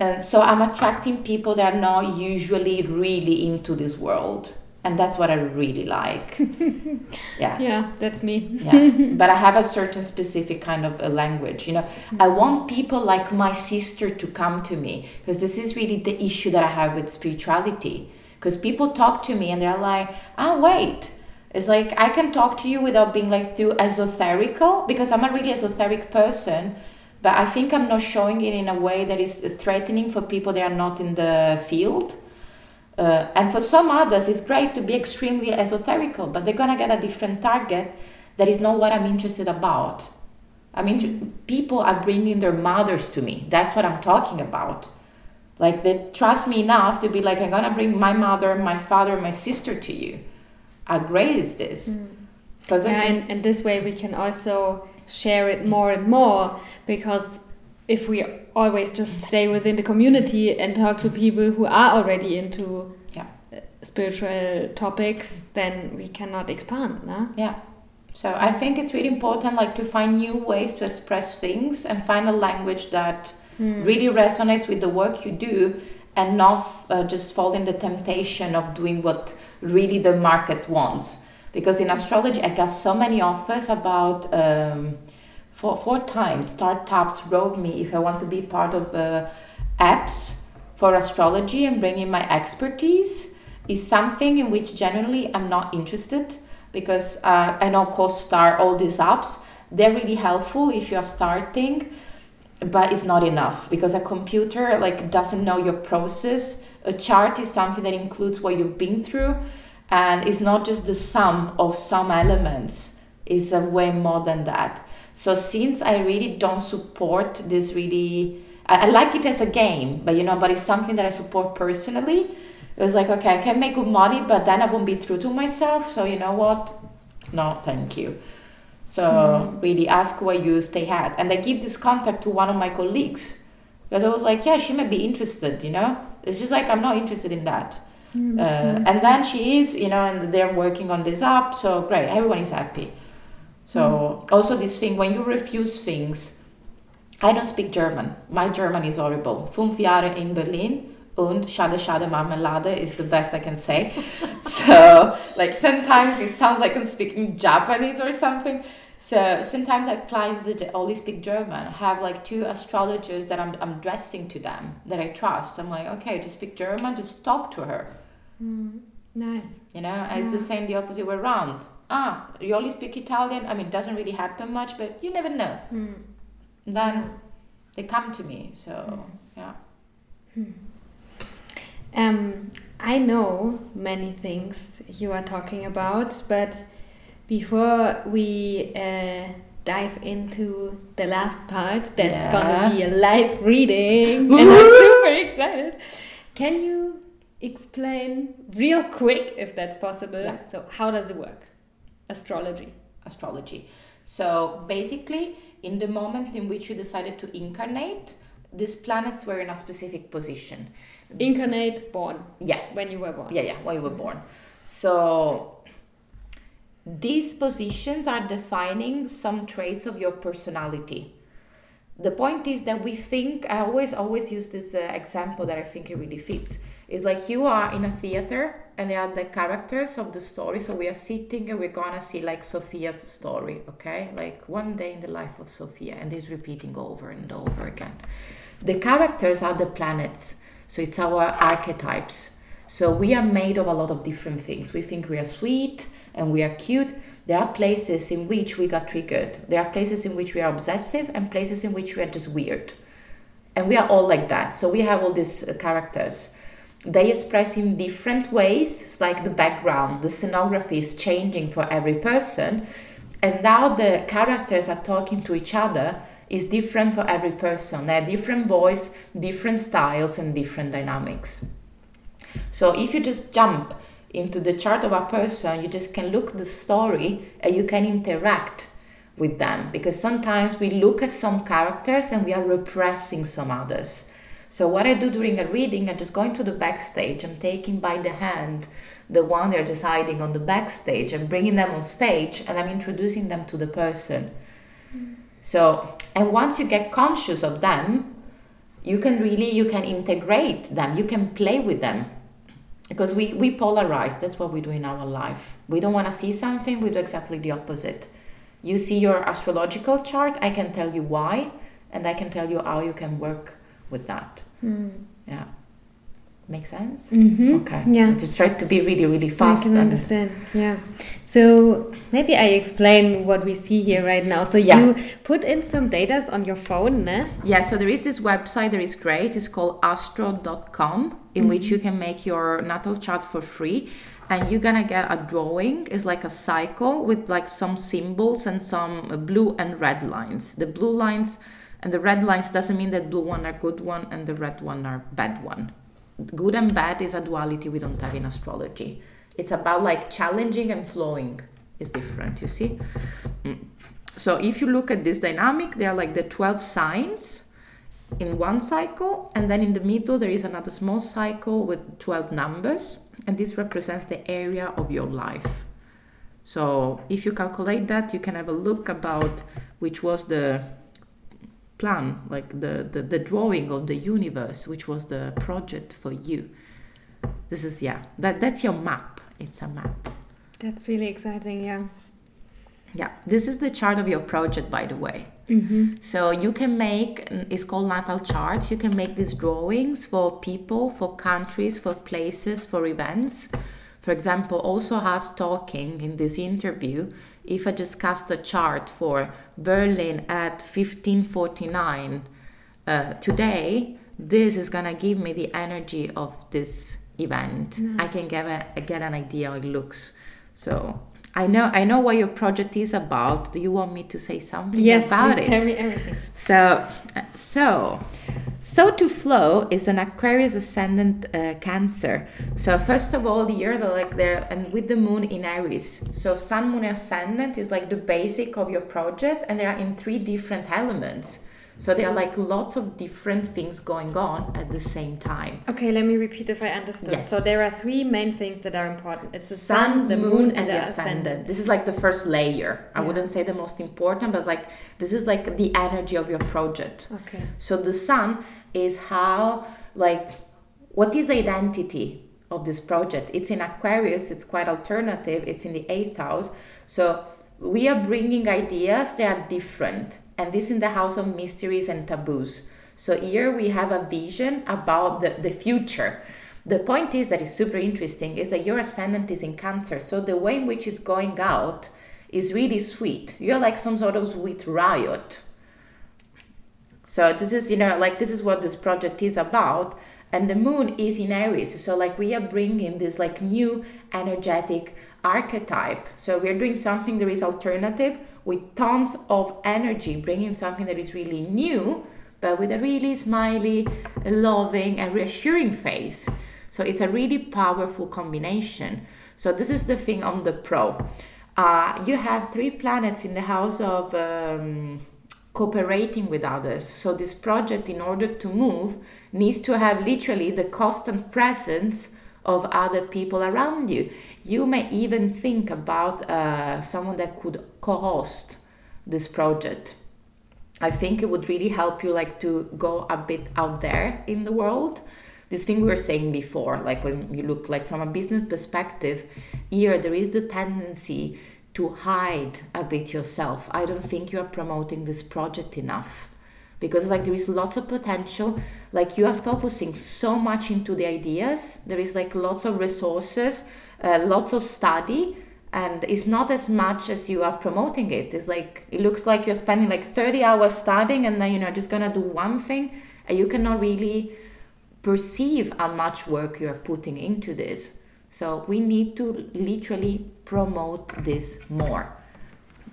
uh, so I'm attracting people that are not usually really into this world. And that's what I really like. yeah. Yeah, that's me. yeah. But I have a certain specific kind of a language. You know, mm-hmm. I want people like my sister to come to me because this is really the issue that I have with spirituality. Because people talk to me and they're like, oh, wait. It's like I can talk to you without being like too esoterical because I'm a really esoteric person but I think I'm not showing it in a way that is threatening for people that are not in the field. Uh, and for some others, it's great to be extremely esoterical, but they're gonna get a different target that is not what I'm interested about. I mean, people are bringing their mothers to me. That's what I'm talking about. Like they trust me enough to be like, I'm gonna bring my mother, my father, my sister to you. How great is this? Because mm. yeah, and, and this way we can also share it more and more because if we always just stay within the community and talk to people who are already into yeah. spiritual topics, then we cannot expand. No? Yeah. So I think it's really important, like to find new ways to express things and find a language that mm. really resonates with the work you do, and not uh, just fall in the temptation of doing what really the market wants. Because in astrology, I got so many offers about. Um, four, four times startups wrote me if I want to be part of uh, apps for astrology and bring in my expertise is something in which generally I'm not interested because uh, I know CoStar, all these apps, they're really helpful if you are starting, but it's not enough because a computer like doesn't know your process. A chart is something that includes what you've been through, and it's not just the sum of some elements. It's a way more than that. So since I really don't support this really, I, I like it as a game, but you know, but it's something that I support personally. It was like, okay, I can make good money, but then I won't be true to myself. So you know what? No, thank you. So mm. really ask where you stay at. And I give this contact to one of my colleagues because I was like, yeah, she might be interested, you know? It's just like, I'm not interested in that. Mm-hmm. Uh, and then she is, you know, and they're working on this app. So great, everyone is happy. So also this thing when you refuse things, I don't speak German. My German is horrible. Fünf Jahre in Berlin und Schade Schade Marmelade is the best I can say. so like sometimes it sounds like I'm speaking Japanese or something. So sometimes I have clients that only speak German have like two astrologers that I'm, I'm dressing to them that I trust. I'm like, okay, just speak German, just talk to her. Mm, nice. You know, yeah. it's the same the opposite way around ah, you only speak Italian. I mean, it doesn't really happen much, but you never know. Mm. Then they come to me. So, mm. yeah. Hmm. Um, I know many things you are talking about, but before we uh, dive into the last part, that's yeah. gonna be a live reading, and I'm super excited. Can you explain real quick, if that's possible? Yeah. So, how does it work? Astrology. Astrology. So basically, in the moment in which you decided to incarnate, these planets were in a specific position. Incarnate, born. Yeah. When you were born. Yeah, yeah, when you were born. So these positions are defining some traits of your personality. The point is that we think, I always, always use this uh, example that I think it really fits. It's like you are in a theater and they are the characters of the story. So we are sitting and we're gonna see like Sophia's story, okay? Like one day in the life of Sophia, and it's repeating over and over again. The characters are the planets, so it's our archetypes. So we are made of a lot of different things. We think we are sweet and we are cute. There are places in which we got triggered. There are places in which we are obsessive and places in which we are just weird. And we are all like that. So we have all these uh, characters they express in different ways. It's like the background, the scenography is changing for every person. And now the characters are talking to each other is different for every person. They have different voice, different styles, and different dynamics. So if you just jump into the chart of a person, you just can look the story and you can interact with them because sometimes we look at some characters and we are repressing some others. So what I do during a reading, I'm just go into the backstage. I'm taking by the hand the one they're deciding on the backstage and bringing them on stage, and I'm introducing them to the person. Mm. So, and once you get conscious of them, you can really you can integrate them. You can play with them because we we polarize. That's what we do in our life. We don't want to see something. We do exactly the opposite. You see your astrological chart. I can tell you why, and I can tell you how you can work with that. Mm. Yeah. Make sense? Mm-hmm. Okay. Yeah. Just try to be really, really fast. I can understand. Yeah. So maybe I explain what we see here right now. So Yeah. you put in some data on your phone, ne? Yeah, so there is this website that is great. It's called astro.com, in which you can make your natal chart for free. And you're gonna get a drawing. It's like a cycle with like some symbols and some blue and red lines. The blue lines and the red lines doesn't mean that blue one are good one and the red one are bad one. Good and bad is a duality we don't have in astrology. It's about like challenging and flowing is different, you see? Mm. So if you look at this dynamic, there are like the 12 signs in one cycle, and then in the middle there is another small cycle with 12 numbers, and this represents the area of your life. So if you calculate that, you can have a look about which was the plan, like the, the, the drawing of the universe, which was the project for you. This is yeah, that that's your map. It's a map. That's really exciting, yeah. Yeah, this is the chart of your project, by the way. Mm-hmm. So you can make mm, it's called natal charts. You can make these drawings for people, for countries, for places, for events. For example, also us talking in this interview. If I just cast a chart for Berlin at 1549 uh, today, this is gonna give me the energy of this event. I can get a, get an idea how it looks. So I know I know what your project is about. Do you want me to say something Yes, about it? tell me everything. So, so, so to flow is an Aquarius ascendant uh, Cancer. So first of all, the year they're like there, and with the Moon in Aries. So Sun, Moon, ascendant is like the basic of your project, and they are in three different elements. So there are like lots of different things going on at the same time. Okay, let me repeat if I understood. Yes. So there are three main things that are important. It's the sun, the moon, and the ascendant. This is like the first layer. I Yeah. wouldn't say the most important, but like this is like the energy of your project. Okay. So the sun is how like what is the identity of this project? It's in Aquarius, it's quite alternative, it's in the 8th house. So we are bringing ideas that are different and this in the house of mysteries and taboos. So here we have a vision about the, the future. The point is that is super interesting is that your ascendant is in Cancer. So the way in which it's going out is really sweet. You're like some sort of sweet riot. So this is, you know, like this is what this project is about. And the moon is in Aries. So like we are bringing this like new energetic archetype. So we're doing something that is alternative with tons of energy, bringing something that is really new, but with a really smiley, loving, and reassuring face. So it's a really powerful combination. So this is the thing on the pro. Uh, you have three planets in the house of um, cooperating with others. So this project, in order to move, needs to have literally the constant presence of other people around you. You may even think about uh, someone that could co-host this project. I think it would really help you like to go a bit out there in the world. This thing we were saying before, like when you look like from a business perspective, here there is the tendency to hide a bit yourself. I don't think you are promoting this project enough because like there is lots of potential. Like you are focusing so much into the ideas. There is like lots of resources uh, lots of study and it's not as much as you are promoting it. It's like it looks like you're spending like 30 hours studying and then you know just gonna do one thing and you cannot really perceive how much work you're putting into this. So we need to literally promote this more.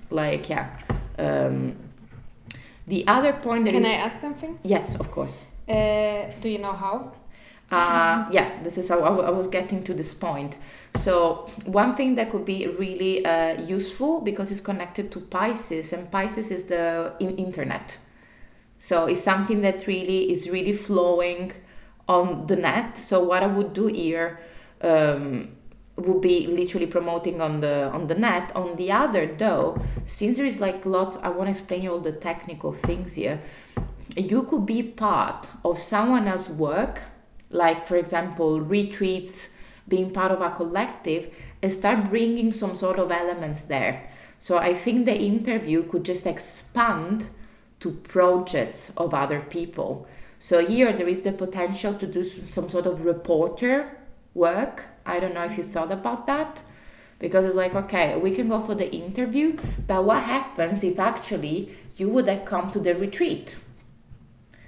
Like yeah um, the other point that Can is- I ask something? yes of course Uh, do you know how? uh, yeah, this is how I was getting to this point. So, one thing that could be really uh, useful because it's connected to Pisces, and Pisces is the in- internet. So, it's something that really is really flowing on the net. So, what I would do here um, would be literally promoting on the on the net. On the other, though, since there is like lots, I want to explain you all the technical things here you could be part of someone else's work, like for example, retreats, being part of a collective, and start bringing some sort of elements there. So I think the interview could just expand to projects of other people. So here there is the potential to do some sort of reporter work. I don't know if you thought about that. because it's like okay we can go for the interview but what happens if actually you would have come to the retreat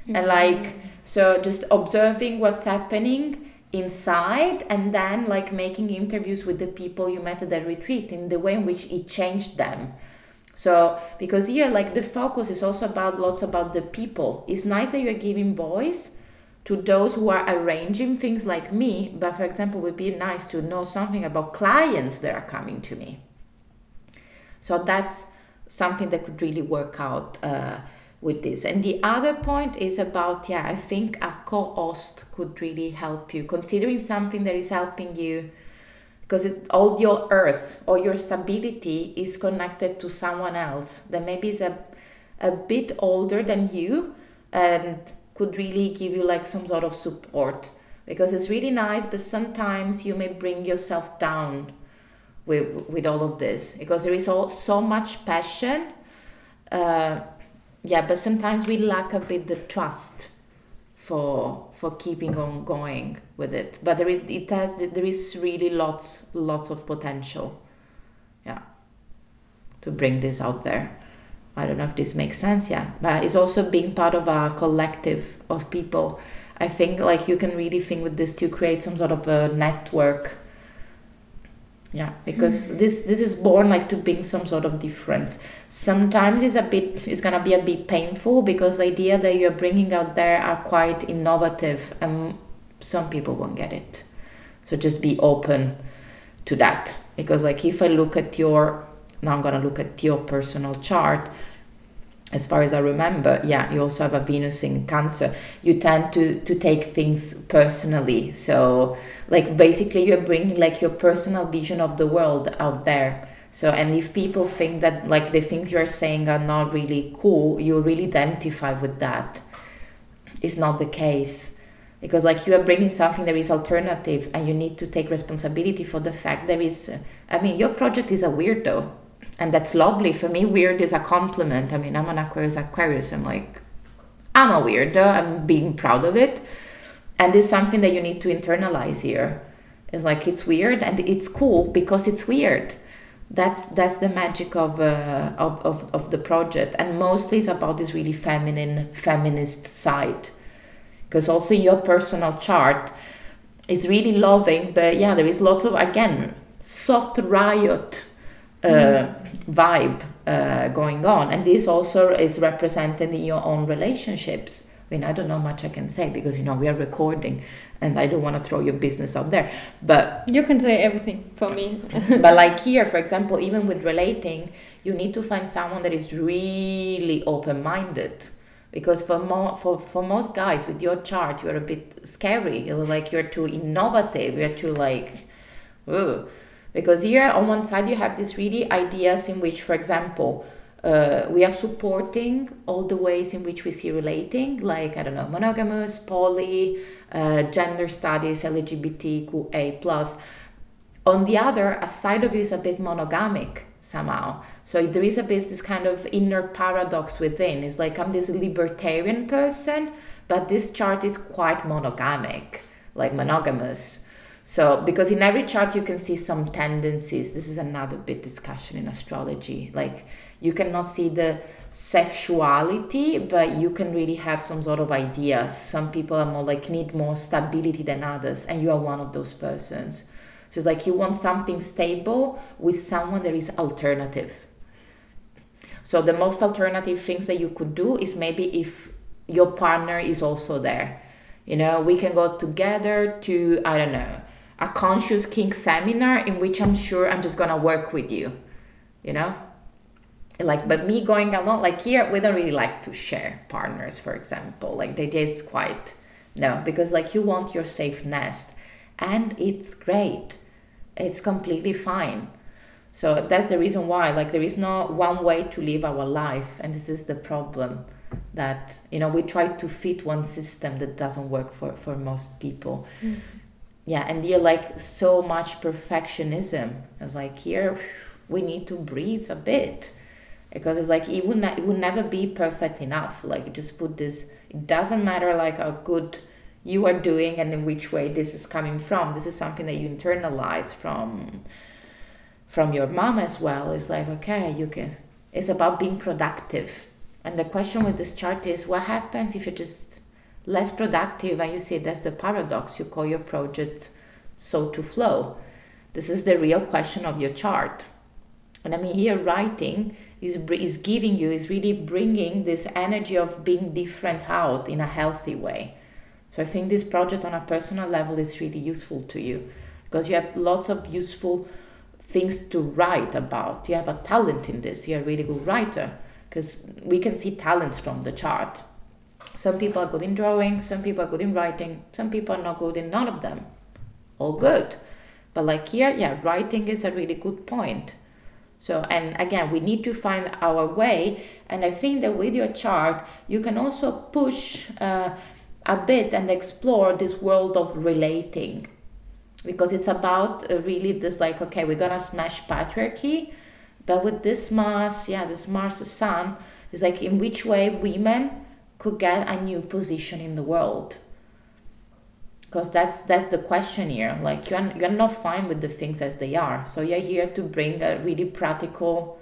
mm-hmm. and like so just observing what's happening inside and then like making interviews with the people you met at the retreat in the way in which it changed them so because here like the focus is also about lots about the people it's nice that you're giving voice to those who are arranging things like me but for example it would be nice to know something about clients that are coming to me. So that's something that could really work out uh, with this. And the other point is about yeah i think a co-host could really help you considering something that is helping you because it, all your earth or your stability is connected to someone else that maybe is a, a bit older than you and could really give you like some sort of support. Because it's really nice but sometimes you may bring yourself down with with all of this. Because there is all, so much passion uh, yeah but sometimes we lack a bit the trust for for keeping on going with it. But there is, it has there is really lots lots of potential yeah to bring this out there I don't know if this makes sense, yeah. But it's also being part of a collective of people. I think like you can really think with this to create some sort of a network. Yeah, because mm-hmm. this this is born like to bring some sort of difference. Sometimes it's a bit it's gonna be a bit painful because the idea that you're bringing out there are quite innovative and some people won't get it. So just be open to that because like if I look at your now I'm gonna look at your personal chart as far as I remember, yeah, you also have a Venus in Cancer. You tend to to take things personally. So, like basically, you're bringing like your personal vision of the world out there. So, and if people think that like the things you're saying are not really cool, you really identify with that. It's not the case because like you are bringing something that is alternative, and you need to take responsibility for the fact there is. I mean, your project is a weirdo and that's lovely. For me weird is a compliment. I mean i'm an aquarius aquarius i'm like i'm a weirdo i'm being proud of it. And it's something that you need to internalize here. It's like it's weird and it's cool because it's weird. That's that's the magic of, uh, of, of of the project. And mostly it's about this really feminine feminist side. Because also your personal chart is really loving but yeah there is lots of again soft riot uh, vibe uh, going on and this also is represented in your own relationships I mean, I don't know much I can say because you know we are recording, and I don't want to throw your business out there. But you can say everything for me. but like here, for example, even with relating, you need to find someone that is really open-minded. Because for more for, for most guys with your chart, you're a bit scary. You're like you're too innovative. You're too like, ugh because here on one side you have these really ideas in which for example uh, we are supporting all the ways in which we see relating like i don't know monogamous poly uh, gender studies lgbtqa plus. On the other a side of you is a bit monogamic somehow. So there is a bit this kind of inner paradox within. It's like i'm this libertarian person but this chart is quite monogamic like monogamous so, because in every chart you can see some tendencies. This is another big discussion in astrology. Like, you cannot see the sexuality, but you can really have some sort of ideas. Some people are more like need more stability than others, and you are one of those persons. So, it's like you want something stable with someone that is alternative. So, the most alternative things that you could do is maybe if your partner is also there. You know, we can go together to, I don't know, a conscious kink seminar in which I'm sure I'm just gonna work with you, you know? Like, but me going alone, like here, we don't really like to share partners, for example. Like, the idea is quite no, because like you want your safe nest, and it's great, it's completely fine. So that's the reason why, like, there is no one way to live our life, and this is the problem that you know we try to fit one system that doesn't work for for most people. Mm yeah and you're like so much perfectionism. It's like here we need to breathe a bit. Because it's like it would, not, it would never be perfect enough. Like just put this it doesn't matter like how good you are doing and in which way this is coming from. This is something that you internalize from from your mom as well. It's like okay you can it's about being productive. And the question with this chart is what happens if you're just less productive and you see that's the paradox. You call your project so to flow. This is the real question of your chart. And i mean here writing is, is giving you is really bringing this energy of being different out in a healthy way. So i think this project on a personal level is really useful to you because you have lots of useful things to write about. You have a talent in this. You're a really good writer because we can see talents from the chart some people are good in drawing, some people are good in writing, some people are not good in none of them. All good. But like here, yeah, writing is a really good point. So, and again, we need to find our way. And I think that with your chart, you can also push uh, a bit and explore this world of relating. Because it's about uh, really this like, okay, we're gonna smash patriarchy. But with this Mars, yeah, this Mars Sun, is like in which way women could get a new position in the world. Because that's that's the question here like you're, you're not fine with the things as they are. So you're here to bring a really practical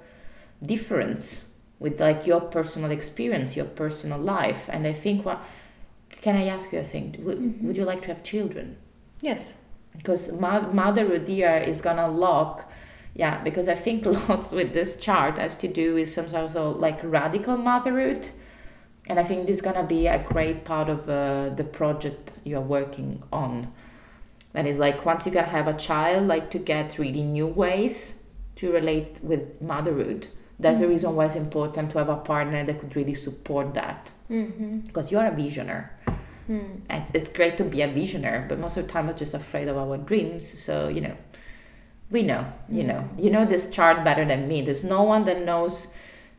difference with like your personal experience your personal life. And i think what can i ask you a thing? Would, mm-hmm. would you like to have children? Yes. Because mother motherhood here is gonna lock yeah because i think lots with this chart has to do with some sort of like radical motherhood and I think this is gonna be a great part of uh, the project you're working on. And it's like once you're gonna have a child, like to get really new ways to relate with motherhood. That's mm-hmm. the reason why it's important to have a partner that could really support that. Mm-hmm. Because you're a visioner. Mm. It's, it's great to be a visioner, but most of the time we're just afraid of our dreams. So, you know, we know, you mm. know, you know this chart better than me. There's no one that knows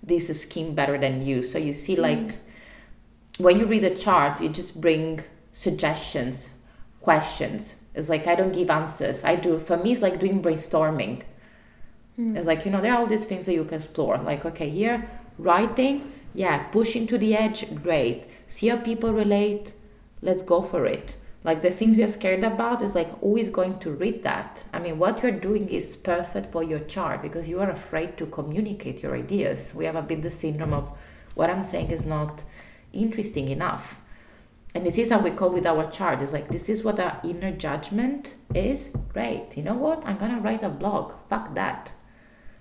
this scheme better than you. So you see, like, mm when you read a chart, you just bring suggestions, questions. It's like I don't give answers. I do. For me, it's like doing brainstorming. Mm. It's like you know there are all these things that you can explore. Like okay, here writing, yeah, pushing to the edge, great. See how people relate. Let's go for it. Like the things we are scared about is like who is going to read that. I mean, what you're doing is perfect for your chart because you are afraid to communicate your ideas. We have a bit the syndrome of what I'm saying is not interesting enough. And this is how we call with our chart. It's like this is what our inner judgment is. Great. You know what? I'm gonna write a blog. Fuck that.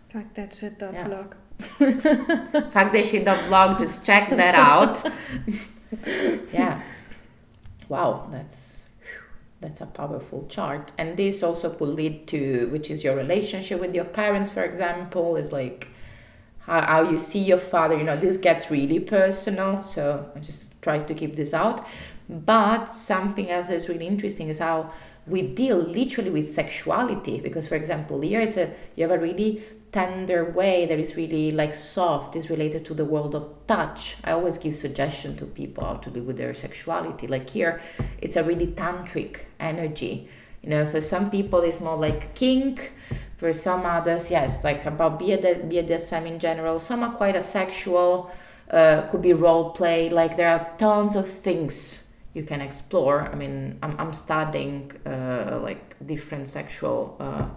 Fuck that shit dot yeah. blog. Fuck that shit dot blog. Just check that out. yeah. Wow, that's that's a powerful chart. And this also could lead to which is your relationship with your parents, for example, is like how, how you see your father you know this gets really personal so i just try to keep this out. But something else that's really interesting is how we deal literally with sexuality because for example here it's a you have a really tender way that is really like soft is related to the world of touch. I always give suggestion to people how to deal with their sexuality. Like here it's a really tantric energy you know for some people it's more like kink for some others, yes, like about BDSM, in general. Some are quite asexual, uh, could be role play. Like there are tons of things you can explore. I mean, I'm, I'm studying uh, like different sexual uh,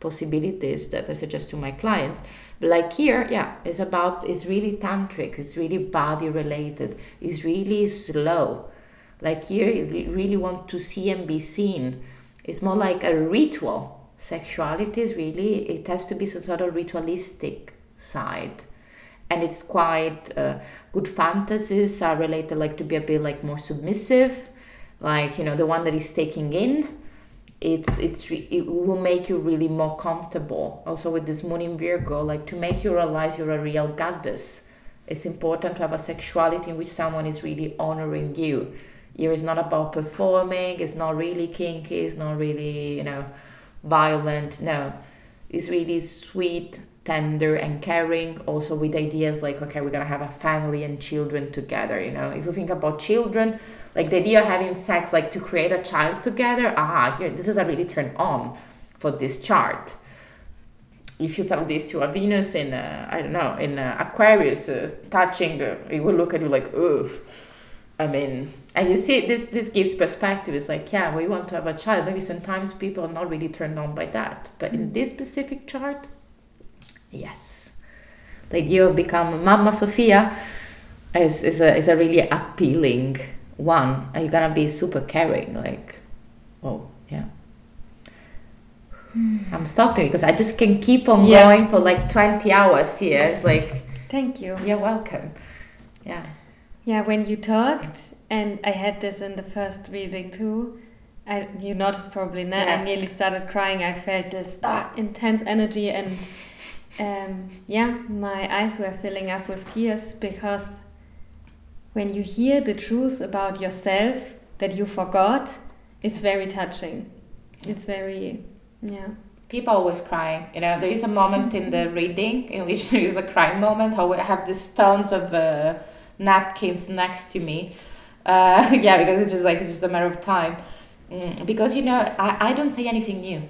possibilities that I suggest to my clients. But like here, yeah, it's about, it's really tantric, it's really body related, it's really slow. Like here, you really want to see and be seen. It's more like a ritual. Sexuality is really it has to be some sort of ritualistic side. And it's quite uh, good fantasies are related like to be a bit like more submissive. Like you know the one that is taking in it's it's it will make you really more comfortable. Also with this moon in virgo like to make you realize you're a real goddess it's important to have a sexuality in which someone is really honoring you here is not about performing it's not really kinky it's not really you know violent. No, it's really sweet, tender, and caring. Also with ideas like, okay, we're gonna have a family and children together. You know, if you think about children, like the idea of having sex, like to create a child together. Ah, here, this is a really turn on for this chart. If you tell this to a Venus in, a, I don't know, in a Aquarius, uh, touching, uh, it will look at you like, ugh I mean, and you see, this this gives perspective. It's like, yeah, we want to have a child. Maybe sometimes people are not really turned on by that, but in mm. this specific chart, yes, the idea of become mama Sofia is is a is a really appealing one. And you're gonna be super caring, like, oh yeah. Hmm. I'm stopping because I just can keep on Yeah. going for like 20 hours here. It's like, Thank you. you're welcome. Yeah. Yeah, when you talked, and I had this in the first reading too. I, you noticed probably not. Yeah. I nearly started crying. I felt this ah, intense energy, and um, yeah, my eyes were filling up with tears because when you hear the truth about yourself that you forgot, it's very touching. It's very, yeah. People always crying. You know, there is a moment in the reading in which there is a crying moment. I have these tons of uh, napkins next to me. Uh, yeah, because it's just like it's just a matter of time. Mm, because you know, I, I don't say anything new.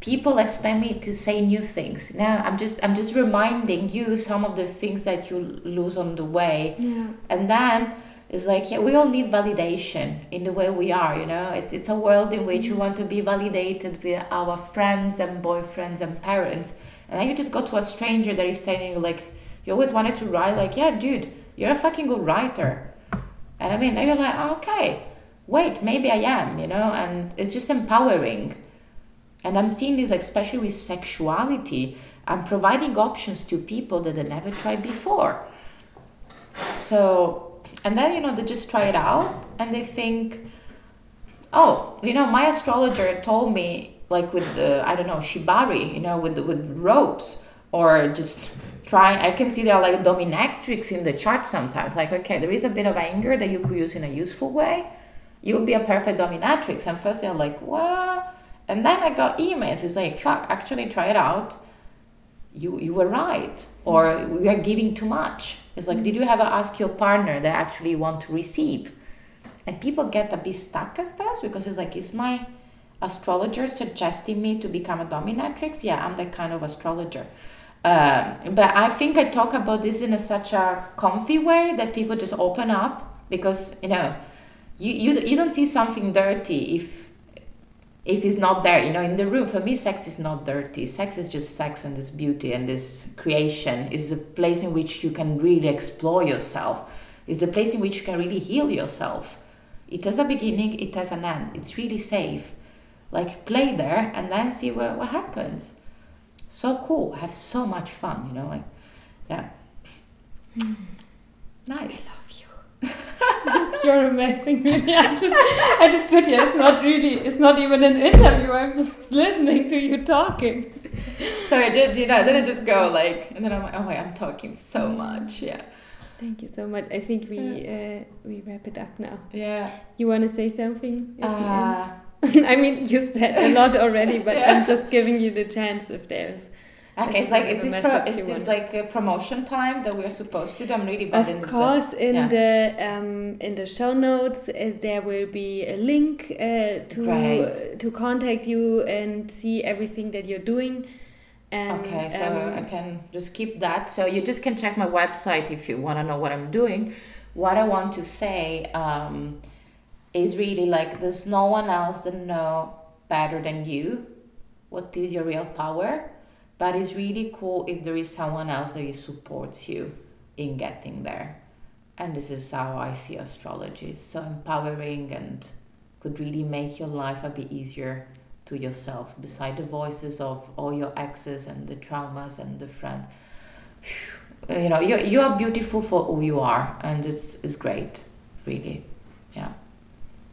People expect me to say new things. Now I'm just I'm just reminding you some of the things that you lose on the way. Yeah. and then it's like yeah we all need validation in the way we are you know it's it's a world in which we want to be validated with our friends and boyfriends and parents and then you just go to a stranger that is telling you like you always wanted to write like yeah dude you're a fucking good writer and i mean you're like "Oh, okay wait maybe i am you know and it's just empowering. And i'm seeing this especially with sexuality i'm providing options to people that they never tried before. So, and then, you know, they just try it out and they think, oh, you know, my astrologer told me, like with the, I don't know, shibari, you know, with, the, with ropes or just try. I can see there are like dominatrix in the chart sometimes. Like, okay, there is a bit of anger that you could use in a useful way. You would be a perfect dominatrix. And first they're like, what? And then I got emails. It's like, fuck, actually try it out you you were right or we are giving too much it's like did you ever ask your partner that actually want to receive and people get a bit stuck at first because it's like is my astrologer suggesting me to become a dominatrix yeah i'm that kind of astrologer um, but i think i talk about this in a, such a comfy way that people just open up because you know you, you, you don't see something dirty if if it's not there, you know, in the room, for me, sex is not dirty. Sex is just sex and this beauty and this creation. is a place in which you can really explore yourself. It's the place in which you can really heal yourself. It has a beginning, it has an end. It's really safe. Like, play there and then see what, what happens. So cool. I Have so much fun, you know, like, yeah. Nice. I love you. You're amazing, really. I just, I just stood here. It's not really, it's not even an interview. I'm just listening to you talking. So I did, you know, then I just go like, and then I'm like, oh my, I'm talking so much. Yeah. Thank you so much. I think we uh, we wrap it up now. Yeah. You want to say something at Uh, the end? I mean, you said a lot already, but Yeah. I'm just giving you the chance if there's. Okay, it's like is this pro- is this like a promotion time that we're supposed to do? I'm really bad in Of the- course, in yeah. the um, in the show notes uh, there will be a link uh, to Right. to contact you and see everything that you're doing. And, Okay, so um, I can just keep that. So you just can check my website if you want to know what I'm doing. What I want to say um, is really like there's no one else that know better than you what is your real power. But it's really cool if there is someone else that supports you in getting there. And this is how I see astrology. So empowering and could really make your life a bit easier to yourself beside the voices of all your exes and the traumas and the friend you know you, you are beautiful for who you are and it's, it's great really yeah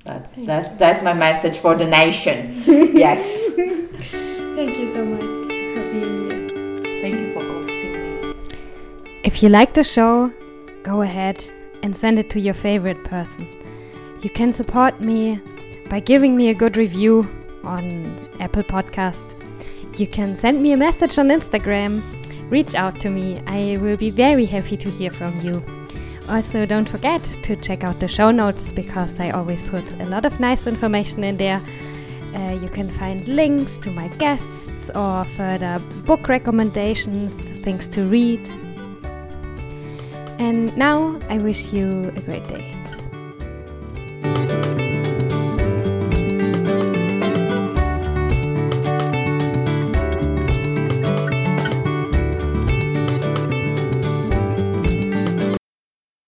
that's Thank that's you. that's my message for the nation yes thank you so much for being here. thank you for hosting me If you like the show, go ahead and send it to your favorite person. You can support me by giving me a good review on Apple Podcast. You can send me a message on Instagram. Reach out to me. I will be very happy to hear from you. Also, don't forget to check out the show notes because I always put a lot of nice information in there. Uh, you can find links to my guests or further book recommendations, things to read, and now I wish you a great day.